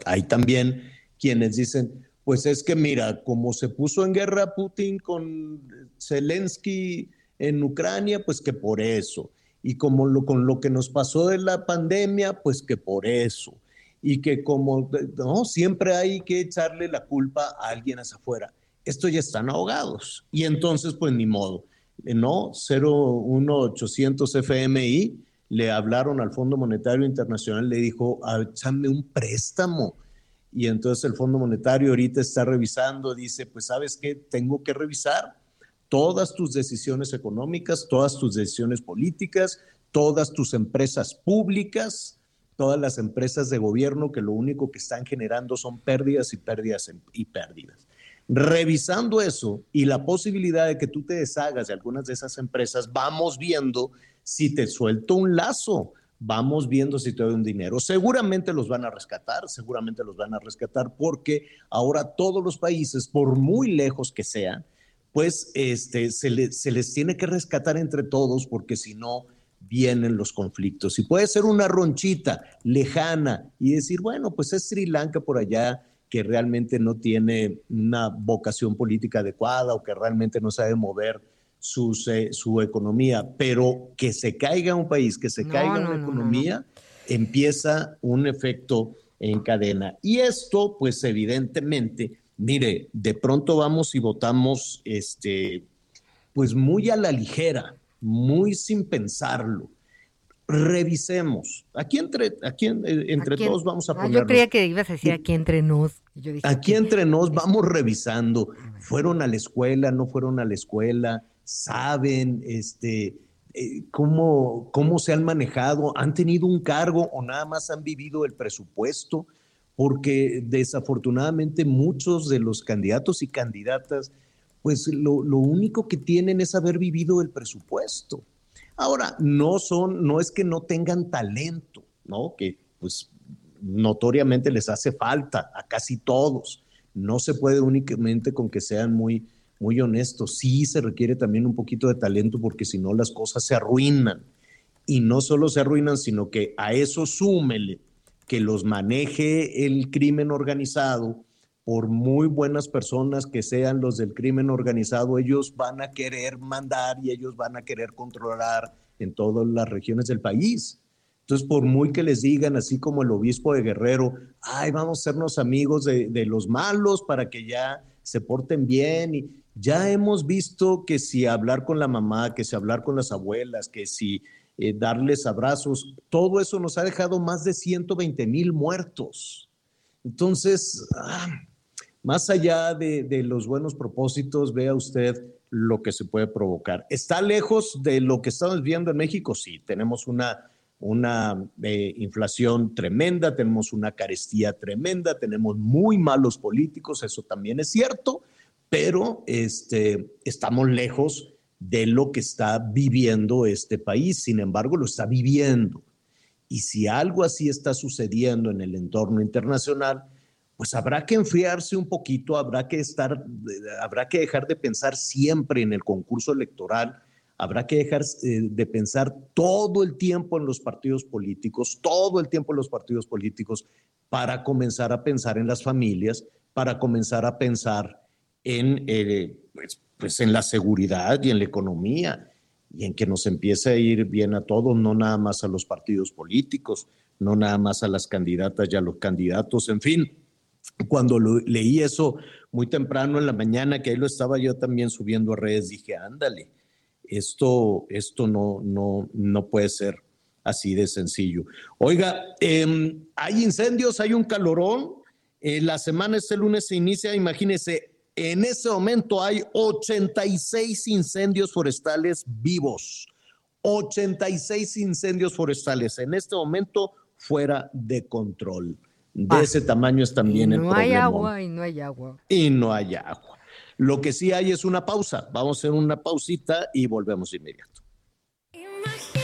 hay también quienes dicen, pues es que mira, como se puso en guerra Putin con Zelensky en Ucrania, pues que por eso. Y como con lo que nos pasó de la pandemia, pues que por eso. Y que como, no, siempre hay que echarle la culpa a alguien hacia afuera estos ya están ahogados. Y entonces, pues ni modo, ¿no? 01800 FMI le hablaron al Fondo Monetario Internacional, le dijo, échame un préstamo. Y entonces el Fondo Monetario ahorita está revisando, dice, pues sabes qué, tengo que revisar todas tus decisiones económicas, todas tus decisiones políticas, todas tus empresas públicas, todas las empresas de gobierno que lo único que están generando son pérdidas y pérdidas y pérdidas. Revisando eso y la posibilidad de que tú te deshagas de algunas de esas empresas, vamos viendo si te suelto un lazo, vamos viendo si te doy un dinero. Seguramente los van a rescatar, seguramente los van a rescatar porque ahora todos los países, por muy lejos que sean, pues este, se, se les tiene que rescatar entre todos porque si no vienen los conflictos. Y puede ser una ronchita lejana y decir, bueno, pues es Sri Lanka por allá que realmente no tiene una vocación política adecuada o que realmente no sabe mover su, su economía, pero que se caiga un país, que se caiga una economía, empieza un efecto en cadena. Y esto, pues evidentemente, mire, de pronto vamos y votamos, este, pues muy a la ligera, muy sin pensarlo revisemos. Aquí entre, aquí eh, entre todos vamos a poner. Ah, yo creía que ibas a decir aquí entre nos. aquí entre nos vamos revisando. ¿Fueron a la escuela? ¿No fueron a la escuela? ¿Saben este, eh, cómo, cómo se han manejado? ¿Han tenido un cargo o nada más han vivido el presupuesto? Porque desafortunadamente muchos de los candidatos y candidatas, pues lo, lo único que tienen es haber vivido el presupuesto Ahora, no son, no es que no tengan talento, ¿no? Que pues notoriamente les hace falta a casi todos. No se puede únicamente con que sean muy, muy honestos. Sí se requiere también un poquito de talento porque si no las cosas se arruinan. Y no solo se arruinan, sino que a eso súmele que los maneje el crimen organizado, por muy buenas personas que sean los del crimen organizado, ellos van a querer mandar y ellos van a querer controlar en todas las regiones del país. Entonces, por muy que les digan, así como el obispo de Guerrero, ay, vamos a sernos amigos de, los malos para que ya se porten bien. Y ya hemos visto que si hablar con la mamá, que si hablar con las abuelas, que si eh, darles abrazos, todo eso nos ha dejado más de 120 mil muertos Entonces, ah, más allá de, los buenos propósitos, vea usted lo que se puede provocar. ¿Está lejos de lo que estamos viendo en México? Sí, tenemos una, una eh, inflación tremenda, tenemos una carestía tremenda, tenemos muy malos políticos, eso también es cierto, pero este, estamos lejos de lo que está viviendo este país, sin embargo, lo está viviendo. Y si algo así está sucediendo en el entorno internacional, pues habrá que enfriarse un poquito, habrá que estar, habrá que dejar de pensar siempre en el concurso electoral, habrá que dejar eh, de pensar todo el tiempo en los partidos políticos, todo el tiempo en los partidos políticos, para comenzar a pensar en las familias, para comenzar a pensar en, eh, pues, pues en la seguridad y en la economía y en que nos empiece a ir bien a todos, no nada más a los partidos políticos, no nada más a las candidatas y a los candidatos, en fin cuando lo, leí eso muy temprano en la mañana, que ahí lo estaba yo también subiendo a redes, dije, ándale, esto, esto no, no, no puede ser así de sencillo. Oiga, em, hay incendios, hay un calorón, eh, la semana este lunes se inicia, imagínese, en ese momento hay 86 incendios forestales vivos, 86 incendios forestales, en este momento fuera de control de ese tamaño es también el problema. No hay agua y no hay agua. Y no hay agua. Lo que sí hay es una pausa. Vamos a hacer una pausita y volvemos inmediato. Encontramos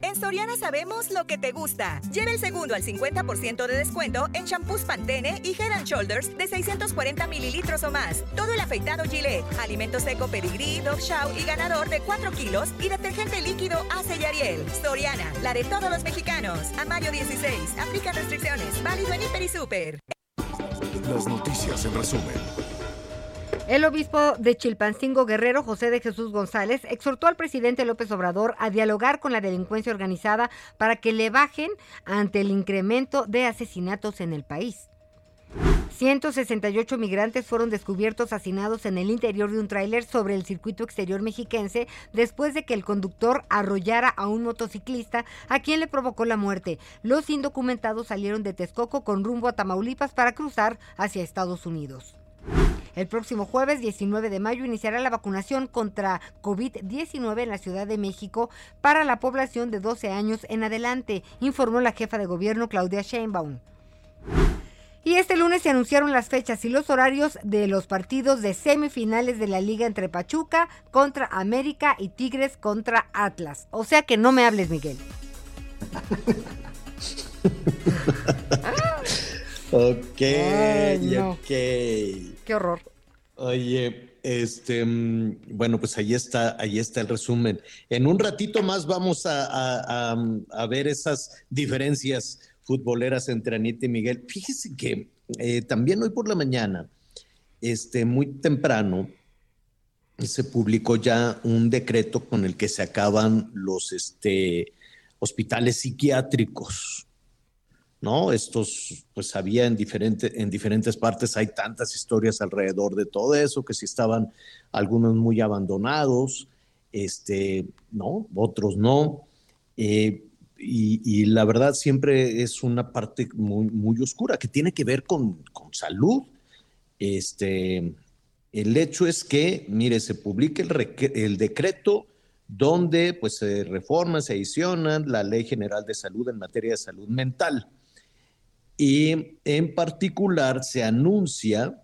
En Soriana sabemos lo que te gusta. Lleva el segundo al 50% de descuento en shampoos Pantene y Head and Shoulders de 640 mililitros o más. Todo el afeitado Gillette, alimento seco Pedigree, Dog Chow y ganador de 4 kilos y detergente líquido Ace y Ariel. Soriana, la de todos los mexicanos. A mayo 16, aplica restricciones. Válido en Hiper y Super. Las noticias en resumen. El obispo de Chilpancingo Guerrero, José de Jesús González, exhortó al presidente López Obrador a dialogar con la delincuencia organizada para que le bajen ante el incremento de asesinatos en el país. 168 migrantes fueron descubiertos hacinados en el interior de un tráiler sobre el circuito exterior mexiquense después de que el conductor arrollara a un motociclista a quien le provocó la muerte. Los indocumentados salieron de Texcoco con rumbo a Tamaulipas para cruzar hacia Estados Unidos. El próximo jueves 19 de mayo iniciará la vacunación contra COVID-19 en la Ciudad de México para la población de 12 años en adelante, informó la jefa de gobierno Claudia Sheinbaum. Y este lunes se anunciaron las fechas y los horarios de los partidos de semifinales de la liga entre Pachuca contra América y Tigres contra Atlas. O sea que no me hables, Miguel. Ok, Ay, no. ok. Qué horror. Oye, este, mm, bueno, pues ahí está, ahí está el resumen. En un ratito más vamos a, a- a- a ver esas diferencias futboleras entre Anita y Miguel. Fíjese que eh, también hoy por la mañana, este, muy temprano, se publicó ya un decreto con el que se acaban los este, hospitales psiquiátricos. ¿No? Estos, pues había en, diferente, en diferentes partes, hay tantas historias alrededor de todo eso, que si estaban algunos muy abandonados, este, ¿no? Otros no. Eh, y, la verdad siempre es una parte muy, oscura que tiene que ver con, con salud. Este, el hecho es que, mire, se publica el, el decreto donde pues se reforma, se adiciona la Ley General de Salud en materia de salud mental. Y en particular se anuncia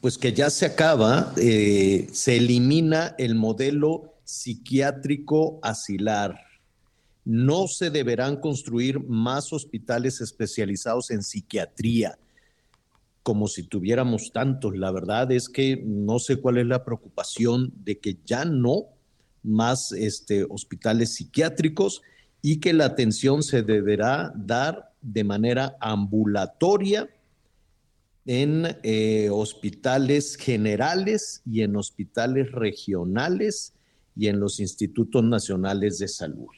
pues que ya se acaba, eh, se elimina el modelo psiquiátrico asilar. no se deberán construir más hospitales especializados en psiquiatría, como si tuviéramos tantos. La verdad es que no sé cuál es la preocupación de que ya no más este, hospitales psiquiátricos y que la atención se deberá dar de manera ambulatoria en eh, hospitales generales y en hospitales regionales y en los institutos nacionales de salud.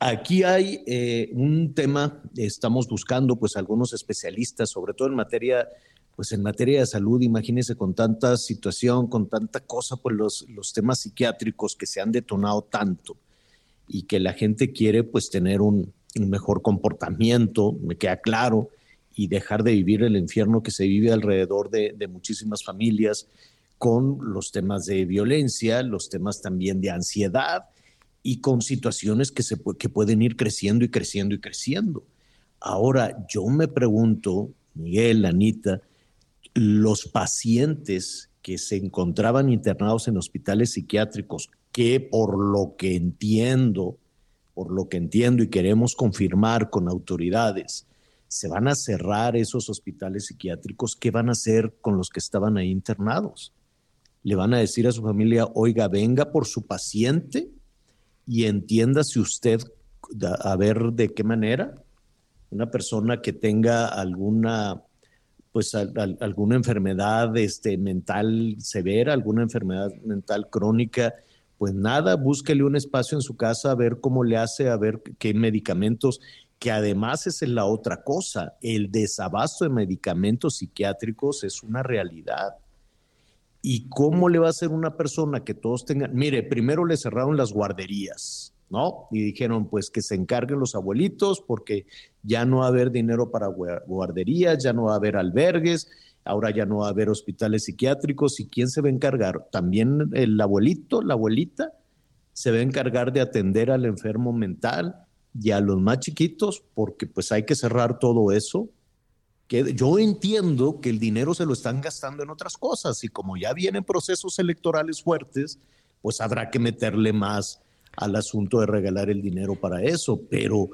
Aquí hay eh, un tema, estamos buscando pues algunos especialistas, sobre todo en materia, pues en materia de salud, imagínense con tanta situación, con tanta cosa, pues los, los temas psiquiátricos que se han detonado tanto y que la gente quiere pues tener un, un mejor comportamiento, me queda claro, y dejar de vivir el infierno que se vive alrededor de, de muchísimas familias con los temas de violencia, los temas también de ansiedad y con situaciones que, se, que pueden ir creciendo y creciendo y creciendo. Ahora, yo me pregunto, Miguel, Anita, los pacientes que se encontraban internados en hospitales psiquiátricos, que por lo que entiendo, por lo que entiendo y queremos confirmar con autoridades, se van a cerrar esos hospitales psiquiátricos, ¿qué van a hacer con los que estaban ahí internados? Le van a decir a su familia, oiga, venga por su paciente y entiéndase usted a ver de qué manera una persona que tenga alguna pues alguna enfermedad este, mental severa, alguna enfermedad mental crónica, pues nada, búsquele un espacio en su casa a ver cómo le hace, a ver qué medicamentos, que además es la otra cosa, el desabasto de medicamentos psiquiátricos es una realidad. ¿Y cómo le va a hacer una persona que todos tengan? Mire, primero le cerraron las guarderías, ¿no? Y dijeron, pues que se encarguen los abuelitos porque ya no va a haber dinero para guarderías, ya no va a haber albergues, ahora ya no va a haber hospitales psiquiátricos. ¿Y quién se va a encargar? También el abuelito, la abuelita, se va a encargar de atender al enfermo mental y a los más chiquitos porque pues hay que cerrar todo eso que yo entiendo que el dinero se lo están gastando en otras cosas y como ya vienen procesos electorales fuertes, pues habrá que meterle más al asunto de regalar el dinero para eso. Pero,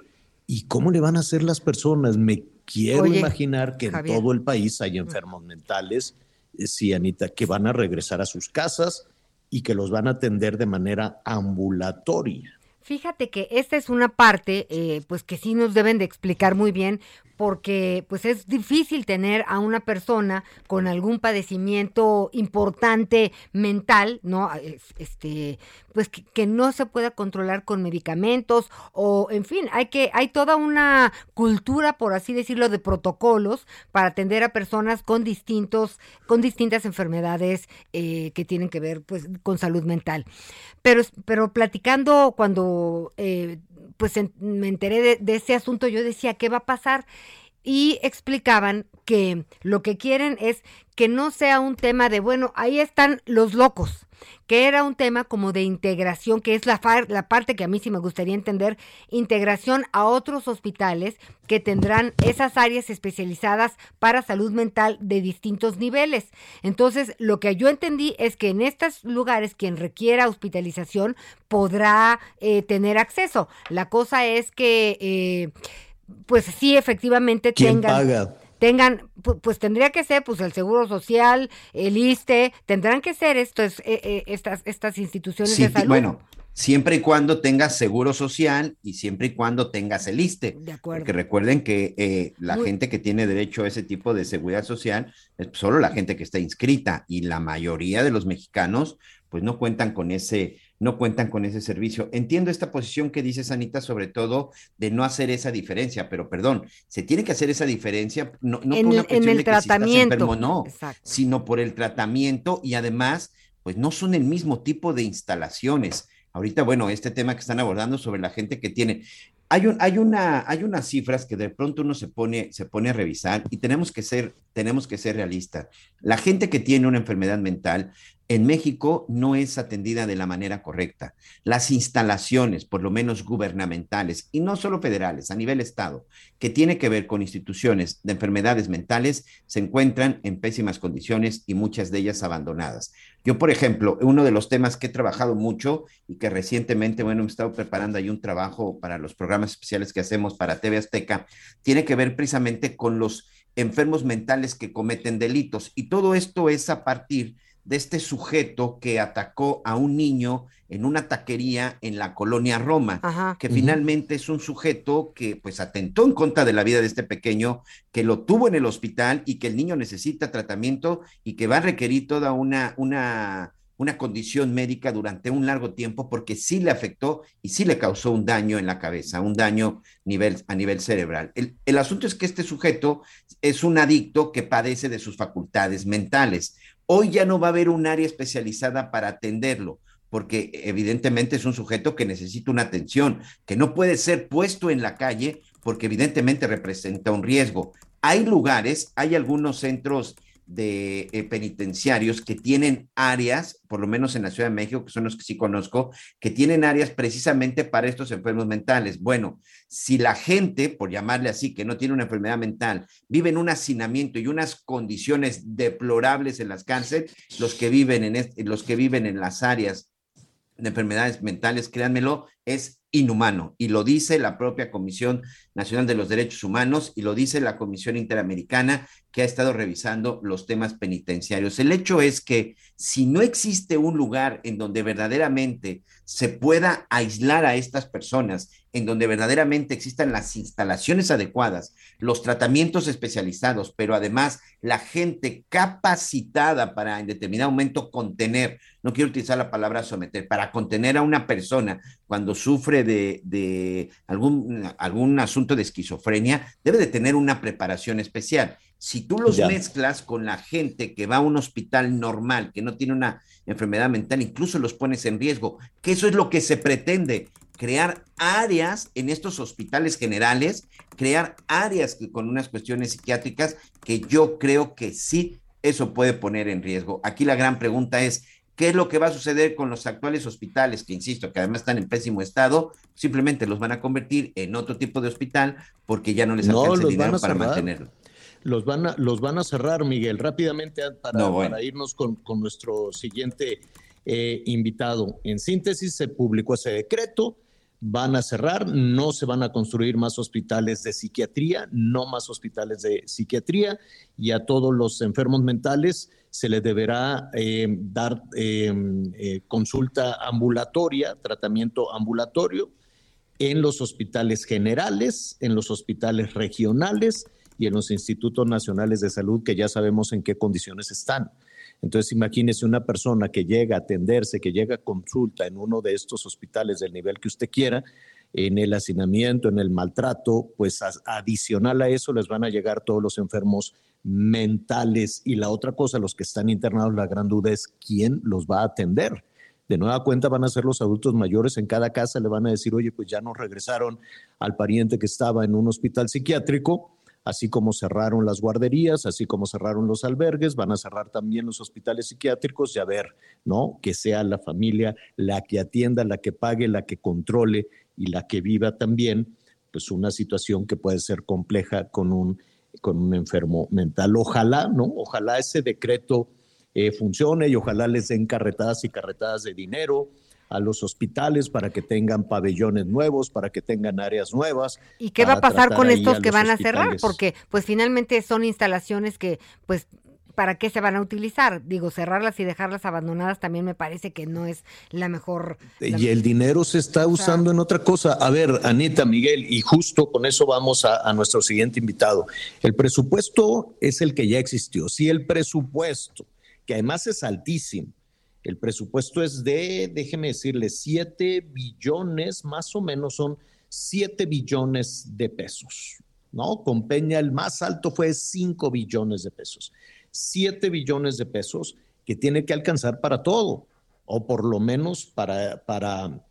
¿y cómo le van a hacer las personas? Me quiero imaginar que en todo el país hay enfermos mentales, eh, sí, Anita, que van a regresar a sus casas y que los van a atender de manera ambulatoria. Fíjate que esta es una parte, eh, pues que sí nos deben de explicar muy bien, porque pues es difícil tener a una persona con algún padecimiento importante mental, ¿no? Este, pues que, no se pueda controlar con medicamentos o en fin, hay que hay toda una cultura, por así decirlo, de protocolos para atender a personas con distintos con distintas enfermedades eh, que tienen que ver pues con salud mental. Pero pero platicando cuando eh, pues me enteré de, de ese asunto, yo decía, ¿qué va a pasar? y explicaban que lo que quieren es que no sea un tema de, bueno, ahí están los locos, que era un tema como de integración, que es la, la parte que a mí sí me gustaría entender, integración a otros hospitales que tendrán esas áreas especializadas para salud mental de distintos niveles. Entonces, lo que yo entendí es que en estos lugares quien requiera hospitalización podrá eh, tener acceso. La cosa es que... Eh, pues sí, efectivamente tengan. Tengan, pues, tendría que ser pues el Seguro Social, el ISTE, tendrán que ser estos, eh, eh, estas, estas instituciones de salud. Bueno, siempre y cuando tengas seguro social y siempre y cuando tengas el ISTE. De acuerdo. Porque recuerden que eh, la gente que tiene derecho a ese tipo de seguridad social es solo la gente que está inscrita y la mayoría de los mexicanos pues no cuentan con ese no cuentan con ese servicio. Entiendo esta posición que dice Sanita, sobre todo de no hacer esa diferencia, pero perdón, se tiene que hacer esa diferencia no, por una cuestión el de tratamiento, enfermo, no, sino por el tratamiento y además, pues no son el mismo tipo de instalaciones. Ahorita, bueno, este tema que están abordando sobre la gente que tiene, hay, un, hay, una, hay unas cifras que de pronto uno se pone, se pone a revisar y tenemos que ser, tenemos que ser realistas. La gente que tiene una enfermedad mental en México no es atendida de la manera correcta. Las instalaciones, por lo menos gubernamentales, y no solo federales, a nivel Estado, que tiene que ver con instituciones de enfermedades mentales, se encuentran en pésimas condiciones y muchas de ellas abandonadas. Yo, por ejemplo, uno de los temas que he trabajado mucho y que recientemente, bueno, he estado preparando ahí un trabajo para los programas especiales que hacemos para TV Azteca, tiene que ver precisamente con los enfermos mentales que cometen delitos. Y todo esto es a partir este sujeto que atacó a un niño en una taquería en la colonia Roma, que finalmente es un sujeto que pues atentó en contra de la vida de este pequeño, que lo tuvo en el hospital y que el niño necesita tratamiento y que va a requerir toda una, una, una condición médica durante un largo tiempo porque sí le afectó y sí le causó un daño en la cabeza, un daño nivel, a nivel cerebral. El, el asunto es que este sujeto es un adicto que padece de sus facultades mentales. Hoy ya no va a haber un área especializada para atenderlo, porque evidentemente es un sujeto que necesita una atención, que no puede ser puesto en la calle porque evidentemente representa un riesgo. Hay lugares, hay algunos centros de eh, penitenciarios que tienen áreas, por lo menos en la Ciudad de México, que son los que sí conozco, que tienen áreas precisamente para estos enfermos mentales. Bueno, si la gente, por llamarle así, que no tiene una enfermedad mental, vive en un hacinamiento y unas condiciones deplorables en las cárceles, los que viven en, los que viven en las áreas de enfermedades mentales, créanmelo, es inhumano. Y lo dice la propia Comisión Nacional de los Derechos Humanos y lo dice la Comisión Interamericana que ha estado revisando los temas penitenciarios. El hecho es que si no existe un lugar en donde verdaderamente se pueda aislar a estas personas, en donde verdaderamente existan las instalaciones adecuadas, los tratamientos especializados, pero además la gente capacitada para en determinado momento contener, no quiero utilizar la palabra someter, para contener a una persona cuando sufre de, algún, algún asunto de esquizofrenia, debe de tener una preparación especial. Si tú los mezclas con la gente que va a un hospital normal, que no tiene una enfermedad mental, incluso los pones en riesgo, que eso es lo que se pretende, crear áreas en estos hospitales generales, crear áreas con unas cuestiones psiquiátricas que yo creo que sí, eso puede poner en riesgo. Aquí la gran pregunta es, ¿Qué es lo que va a suceder con los actuales hospitales, que insisto, que además están en pésimo estado? Simplemente los van a convertir en otro tipo de hospital porque ya no les alcanza el dinero para mantenerlo. Los van, a, los van a cerrar, Miguel, rápidamente para, irnos con, nuestro siguiente eh, invitado. En síntesis, se publicó ese decreto, van a cerrar, no se van a construir más hospitales de psiquiatría, no más hospitales de psiquiatría, y a todos los enfermos mentales se les deberá eh, dar eh, eh, consulta ambulatoria, tratamiento ambulatorio en los hospitales generales, en los hospitales regionales y en los institutos nacionales de salud que ya sabemos en qué condiciones están. Entonces, imagínese una persona que llega a atenderse, que llega a consulta en uno de estos hospitales del nivel que usted quiera, en el hacinamiento, en el maltrato, pues adicional a eso les van a llegar todos los enfermos mentales. Y la otra cosa, los que están internados, la gran duda es quién los va a atender. De nueva cuenta van a ser los adultos mayores en cada casa, le van a decir, oye, pues ya nos regresaron al pariente que estaba en un hospital psiquiátrico, así como cerraron las guarderías, así como cerraron los albergues, van a cerrar también los hospitales psiquiátricos y a ver, ¿no? Que sea la familia la que atienda, la que pague, la que controle y la que viva también, pues una situación que puede ser compleja con un con un enfermo mental. Ojalá, ¿no? Ojalá ese decreto eh, funcione y ojalá les den carretadas y carretadas de dinero a los hospitales para que tengan pabellones nuevos, para que tengan áreas nuevas. ¿Y qué va a pasar con estos que van a cerrar? Porque pues finalmente son instalaciones que pues ¿para qué se van a utilizar? Digo, cerrarlas y dejarlas abandonadas también me parece que no es la mejor. y el dinero se está usando en otra cosa. A ver, Anita, Miguel, y justo con eso vamos a, a, nuestro siguiente invitado. El presupuesto es el que ya existió. Si el presupuesto, que además es altísimo, el presupuesto es de, déjeme decirle, 7 billones, más o menos son 7 billones de pesos. ¿No? Con Peña el más alto fue 5 billones de pesos. 7 billones de pesos que tiene que alcanzar para todo, o por lo menos para, para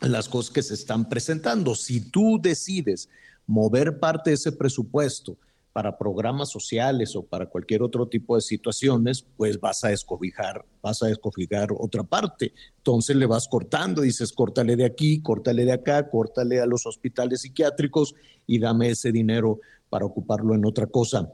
las cosas que se están presentando. Si tú decides mover parte de ese presupuesto para programas sociales o para cualquier otro tipo de situaciones, pues vas a escobijar, vas a escobijar otra parte. Entonces le vas cortando, dices, córtale de aquí, córtale de acá, córtale a los hospitales psiquiátricos y dame ese dinero para ocuparlo en otra cosa.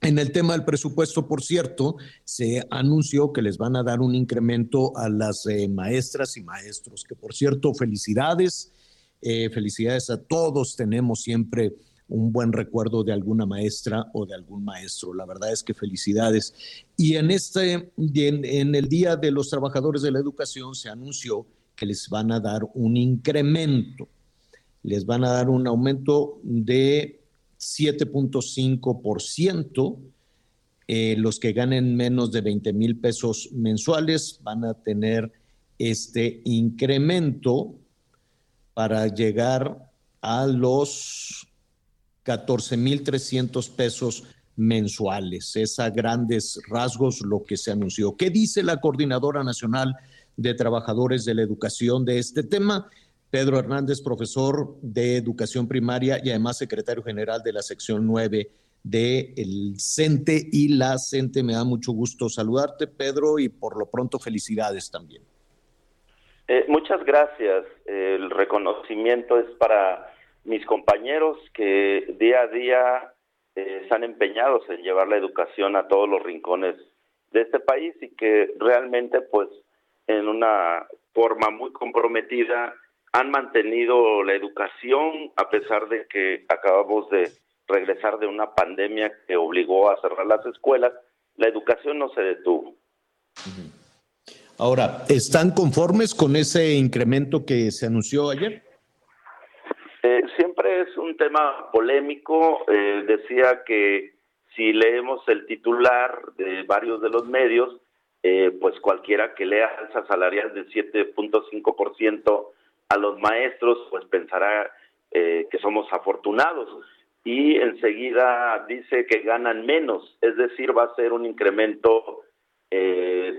En el tema del presupuesto, por cierto, se anunció que les van a dar un incremento a las eh, maestras y maestros, que por cierto, felicidades, eh, felicidades a todos, tenemos siempre un buen recuerdo de alguna maestra o de algún maestro. La verdad es que felicidades. Y en, este, en, en el Día de los Trabajadores de la Educación se anunció que les van a dar un incremento. Les van a dar un aumento de 7.5%. Eh, los que ganen menos de 20 mil pesos mensuales van a tener este incremento para llegar a los 14.300 pesos mensuales. Es a grandes rasgos lo que se anunció. ¿Qué dice la Coordinadora Nacional de Trabajadores de la Educación de este tema? Pedro Hernández, profesor de Educación Primaria y además secretario general de la sección 9 del CENTE y la CENTE. Me da mucho gusto saludarte, Pedro, y por lo pronto felicidades también. Eh, muchas gracias. El reconocimiento es para mis compañeros que día a día eh, están empeñados en llevar la educación a todos los rincones de este país y que realmente pues en una forma muy comprometida han mantenido la educación a pesar de que acabamos de regresar de una pandemia que obligó a cerrar las escuelas, la educación no se detuvo. Ahora, ¿están conformes con ese incremento que se anunció ayer? Eh, tema polémico. Eh, decía que si leemos el titular de varios de los medios, eh, pues cualquiera que lea alza salarial del 7.5% a los maestros, pues pensará que somos afortunados. Y enseguida dice que ganan menos, es decir, va a ser un incremento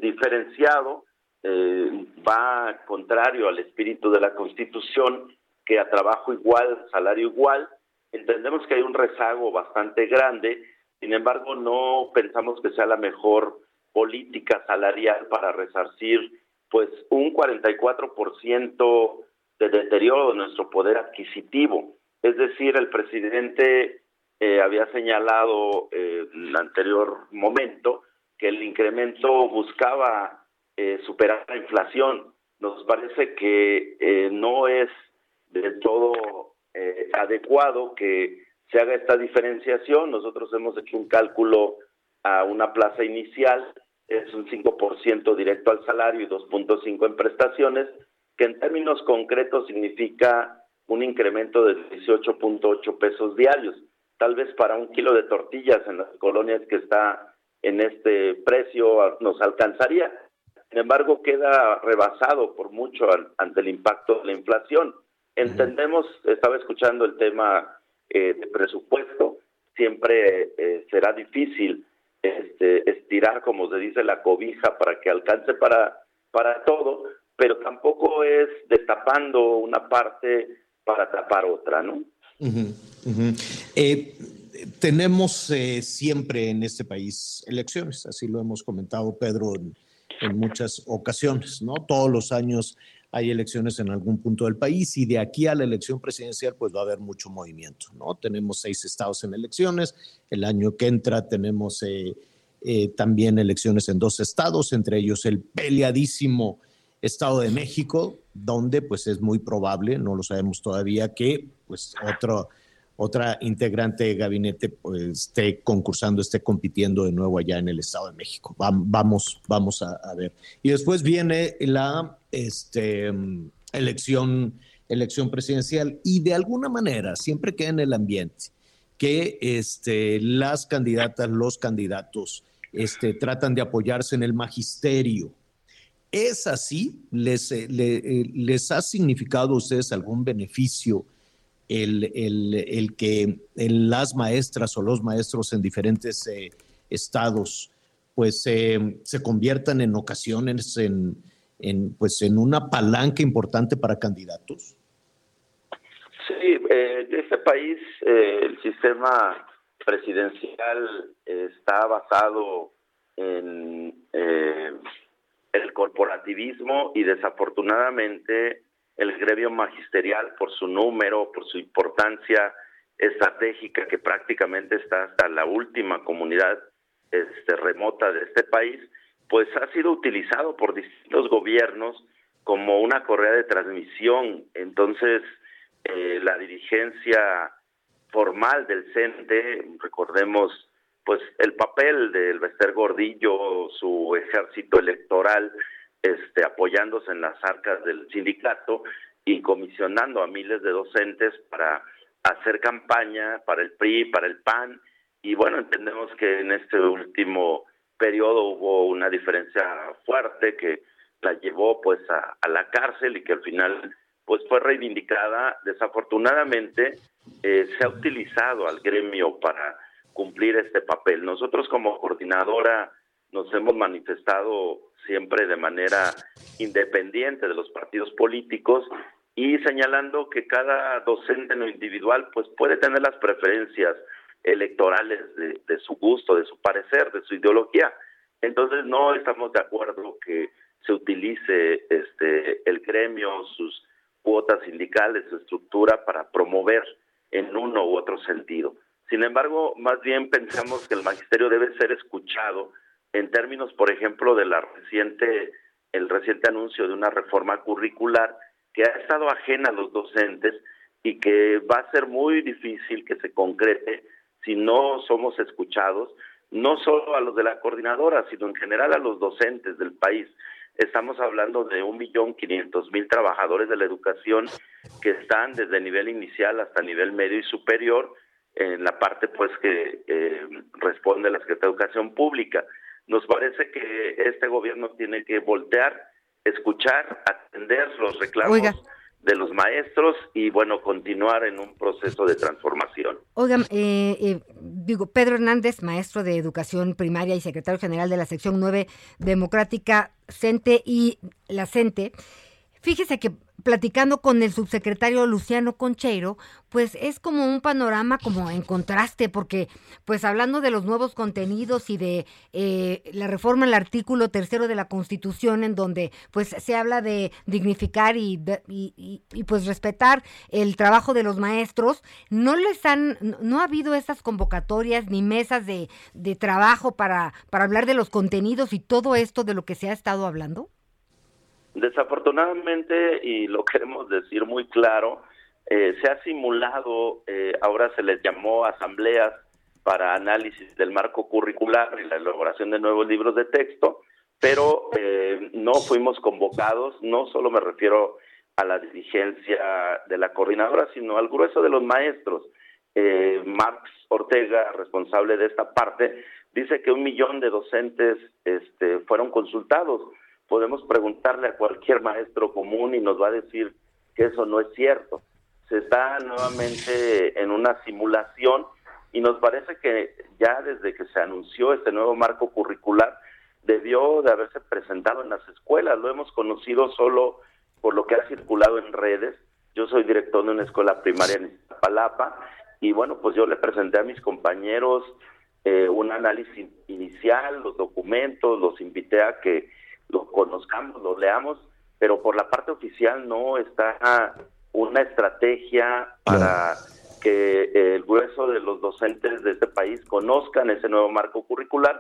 diferenciado, va contrario al espíritu de la Constitución que a trabajo igual, salario igual. Entendemos que hay un rezago bastante grande, sin embargo no pensamos que sea la mejor política salarial para resarcir pues un 44% de deterioro de nuestro poder adquisitivo. Es decir, el presidente eh, había señalado eh, en el anterior momento que el incremento buscaba eh, superar la inflación. Nos parece que no es del todo eh, adecuado que se haga esta diferenciación. Nosotros hemos hecho un cálculo a una plaza inicial, es un 5% directo al salario y 2.5 en prestaciones, que en términos concretos significa un incremento de 18.8 pesos diarios. Tal vez para un kilo de tortillas en las colonias que está en este precio nos alcanzaría. Sin embargo, queda rebasado por mucho ante el impacto de la inflación. Entendemos, estaba escuchando el tema eh, de presupuesto, siempre eh, será difícil este, estirar, como se dice, la cobija para que alcance para, para todo, pero tampoco es destapando una parte para tapar otra, ¿no? Eh, tenemos siempre en este país elecciones, así lo hemos comentado, Pedro, en muchas ocasiones, ¿no? Todos los años hay elecciones en algún punto del país y de aquí a la elección presidencial pues va a haber mucho movimiento, ¿no? Tenemos seis estados en elecciones, el año que entra tenemos eh, eh, también elecciones en dos estados, entre ellos el peleadísimo Estado de México, donde pues es muy probable, no lo sabemos todavía, que pues otro, otra integrante de gabinete pues, esté concursando, esté compitiendo de nuevo allá en el Estado de México. Vamos, vamos a, ver. Y después viene la este, elección, elección presidencial y de alguna manera siempre queda en el ambiente que este, las candidatas, los candidatos este, tratan de apoyarse en el magisterio. ¿Es así? ¿Les, eh, eh, les ha significado a ustedes algún beneficio el, el, que las maestras o los maestros en diferentes eh, estados pues se conviertan en ocasiones en, en, pues, en una palanca importante para candidatos? Sí, eh, este país eh, el sistema presidencial está basado en eh, el corporativismo y desafortunadamente el gremio magisterial por su número, por su importancia estratégica que prácticamente está hasta la última comunidad este, remota de este país, pues ha sido utilizado por distintos gobiernos como una correa de transmisión. Entonces, eh, la dirigencia formal del CENTE, recordemos pues el papel del Bester Gordillo, su ejército electoral, este, apoyándose en las arcas del sindicato y comisionando a miles de docentes para hacer campaña para el PRI, para el PAN, y bueno, entendemos que en este último periodo hubo una diferencia fuerte que la llevó pues a, la cárcel y que al final pues fue reivindicada. Desafortunadamente eh, se ha utilizado al gremio para cumplir este papel. Nosotros como coordinadora nos hemos manifestado siempre de manera independiente de los partidos políticos y señalando que cada docente en lo individual pues puede tener las preferencias electorales de, de su gusto, de su parecer, de su ideología. Entonces no estamos de acuerdo que se utilice este el gremio, sus cuotas sindicales, su estructura para promover en uno u otro sentido. Sin embargo, más bien pensamos que el magisterio debe ser escuchado en términos, por ejemplo, de la reciente el reciente anuncio de una reforma curricular que ha estado ajena a los docentes y que va a ser muy difícil que se concrete si no somos escuchados, no solo a los de la coordinadora, sino en general a los docentes del país. Estamos hablando de un millón quinientos mil trabajadores de la educación que están desde nivel inicial hasta nivel medio y superior en la parte pues que eh, responde la Secretaría de Educación Pública. Nos parece que este gobierno tiene que voltear, escuchar, atender los reclamos Oiga. de los maestros y bueno, continuar en un proceso de transformación. Oigan, eh, eh, digo, Pedro Hernández, maestro de Educación Primaria y secretario general de la sección 9 Democrática, CENTE y la CENTE, fíjese que platicando con el subsecretario Luciano Concheiro, pues es como un panorama como en contraste, porque pues hablando de los nuevos contenidos y de eh, la reforma al artículo tercero de la Constitución, en donde pues se habla de dignificar y, pues respetar el trabajo de los maestros, no les han, no ha habido estas convocatorias ni mesas de, de trabajo para, para hablar de los contenidos y todo esto de lo que se ha estado hablando. Desafortunadamente, y lo queremos decir muy claro, eh, se ha simulado, eh, ahora se les llamó asambleas para análisis del marco curricular y la elaboración de nuevos libros de texto, pero eh, no fuimos convocados, no solo me refiero a la dirigencia de la coordinadora, sino al grueso de los maestros. Eh, Marx Ortega, responsable de esta parte, dice que un millón de docentes este, fueron consultados. Podemos preguntarle a cualquier maestro común y nos va a decir que eso no es cierto. Se está nuevamente en una simulación y nos parece que ya desde que se anunció este nuevo marco curricular debió de haberse presentado en las escuelas. Lo hemos conocido solo por lo que ha circulado en redes. Yo soy director de una escuela primaria en Iztapalapa y bueno, pues yo le presenté a mis compañeros eh, un análisis inicial, los documentos, los invité a que lo conozcamos, lo leamos, pero por la parte oficial no está una estrategia para que el grueso de los docentes de este país conozcan ese nuevo marco curricular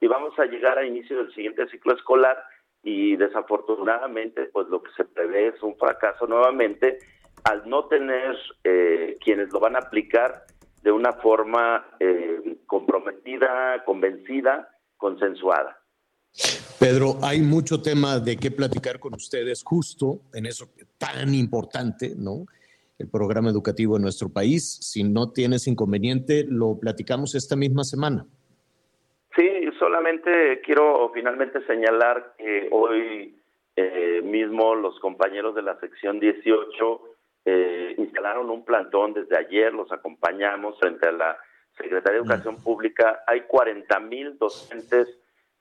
y vamos a llegar a inicio del siguiente ciclo escolar y desafortunadamente pues lo que se prevé es un fracaso nuevamente al no tener eh, quienes lo van a aplicar de una forma eh, comprometida, convencida, consensuada. Pedro, hay mucho tema de qué platicar con ustedes justo en eso tan importante, ¿no? El programa educativo en nuestro país. Si no tienes inconveniente, lo platicamos esta misma semana. Sí, solamente quiero finalmente señalar que hoy eh, mismo los compañeros de la sección 18 eh, instalaron un plantón desde ayer, los acompañamos frente a la Secretaría de Educación Pública. Hay 40 mil docentes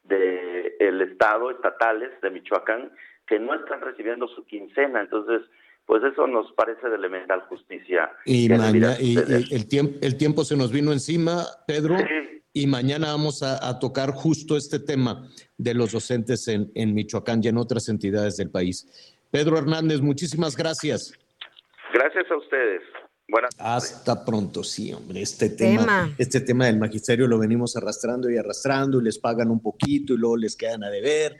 del Estado, estatales de Michoacán, que no están recibiendo su quincena. Entonces, pues eso nos parece de elemental justicia. Y, mañana, y el, tiempo, el tiempo se nos vino encima, Pedro, y mañana vamos a, a tocar justo este tema de los docentes en, en Michoacán y en otras entidades del país. Pedro Hernández, muchísimas gracias. Gracias a ustedes. Buenas Hasta pronto, sí, hombre. Este tema, Tema. este tema del magisterio lo venimos arrastrando y arrastrando y les pagan un poquito y luego les quedan a deber.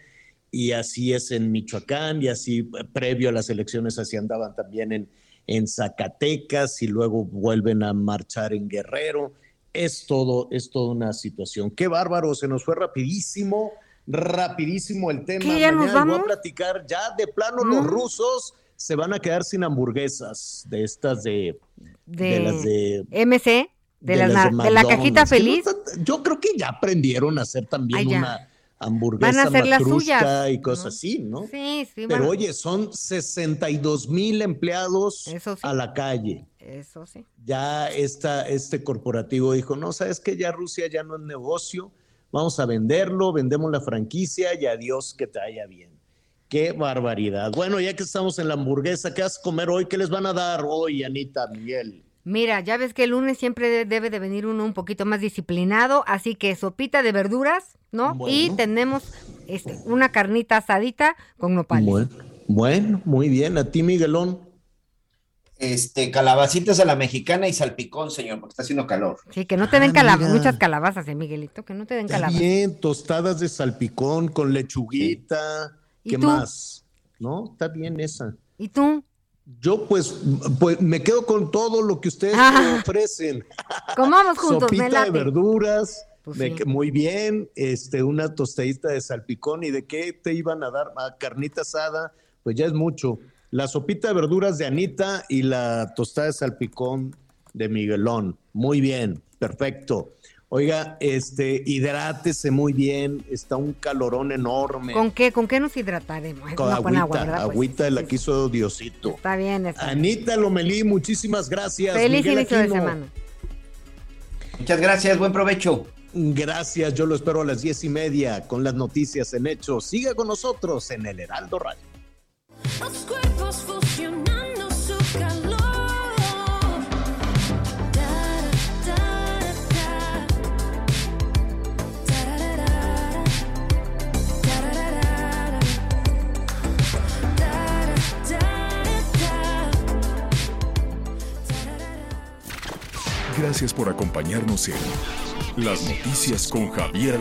Y así es en Michoacán y así eh, previo a las elecciones así andaban también en, en Zacatecas y luego vuelven a marchar en Guerrero. Es todo, es toda una situación. Qué bárbaro, se nos fue rapidísimo, rapidísimo el tema. ¿Qué, ya nos Mañana voy vamos? a platicar ya de plano los Mm. rusos se van a quedar sin hamburguesas de estas de, De, de las de MC, de, de la, las de la cajita no feliz. yo creo que ya aprendieron a hacer también una hamburguesa Van a hacer las matrusca suyas, y cosas así, ¿no? Sí, sí, Pero oye, son 62 mil empleados a la calle. Eso sí. Ya esta, este corporativo dijo, no, sabes que ya Rusia ya no es negocio, vamos a venderlo, vendemos la franquicia y adiós que te vaya bien. Qué barbaridad. Bueno, ya que estamos en la hamburguesa, ¿qué vas a comer hoy? ¿Qué les van a dar hoy, Anita, Miguel? Mira, ya ves que el lunes siempre de- debe de venir uno un poquito más disciplinado, así que sopita de verduras, ¿no? Y tenemos este, una carnita asadita con nopales. Bueno, bueno, muy bien. ¿A ti, Miguelón? Este, calabacitas a la mexicana y salpicón, señor, porque está haciendo calor. Sí, que no te den Ah, mira. muchas calabazas, eh, Miguelito, que no te den calabazas. bien, tostadas de salpicón con lechuguita. ¿Y ¿Qué tú? más? ¿No? Está bien esa. ¿Y tú? Yo, pues, pues me quedo con todo lo que ustedes Ah. me ofrecen. Comamos juntos, me Sopita de late. verduras. Pues me sí. que- muy bien, este, una tostadita de salpicón. ¿Y de qué te iban a dar? Ah, carnita asada, pues ya es mucho. La sopita de verduras de Anita y la tostada de salpicón de Miguelón. Muy bien, perfecto. Oiga, este, hidrátese muy bien, está un calorón enorme. ¿Con qué? ¿Con qué nos hidrataremos? Con No, agüita, con agua, ¿verdad? Pues, agüita de la que hizo Diosito. Está bien, está bien. Anita Lomelí, muchísimas gracias. Feliz Miguel inicio de semana. Muchas gracias, buen provecho. Gracias, yo lo espero a las diez y media con las noticias en hechos. Siga con nosotros en el Heraldo Radio. Los cuerpos Gracias por acompañarnos en Las Noticias con Javier.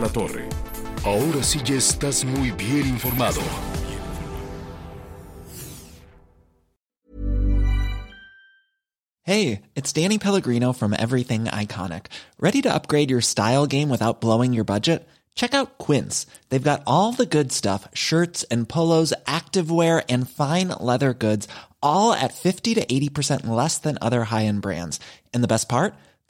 Ahora sí ya estás muy bien informado. Hey, it's Danny Pellegrino from Everything Iconic. Ready to upgrade your style game without blowing your budget? Check out Quince. They've got all the good stuff shirts and polos, activewear, and fine leather goods, all at 50 to 80% less than other high end brands. And the best part?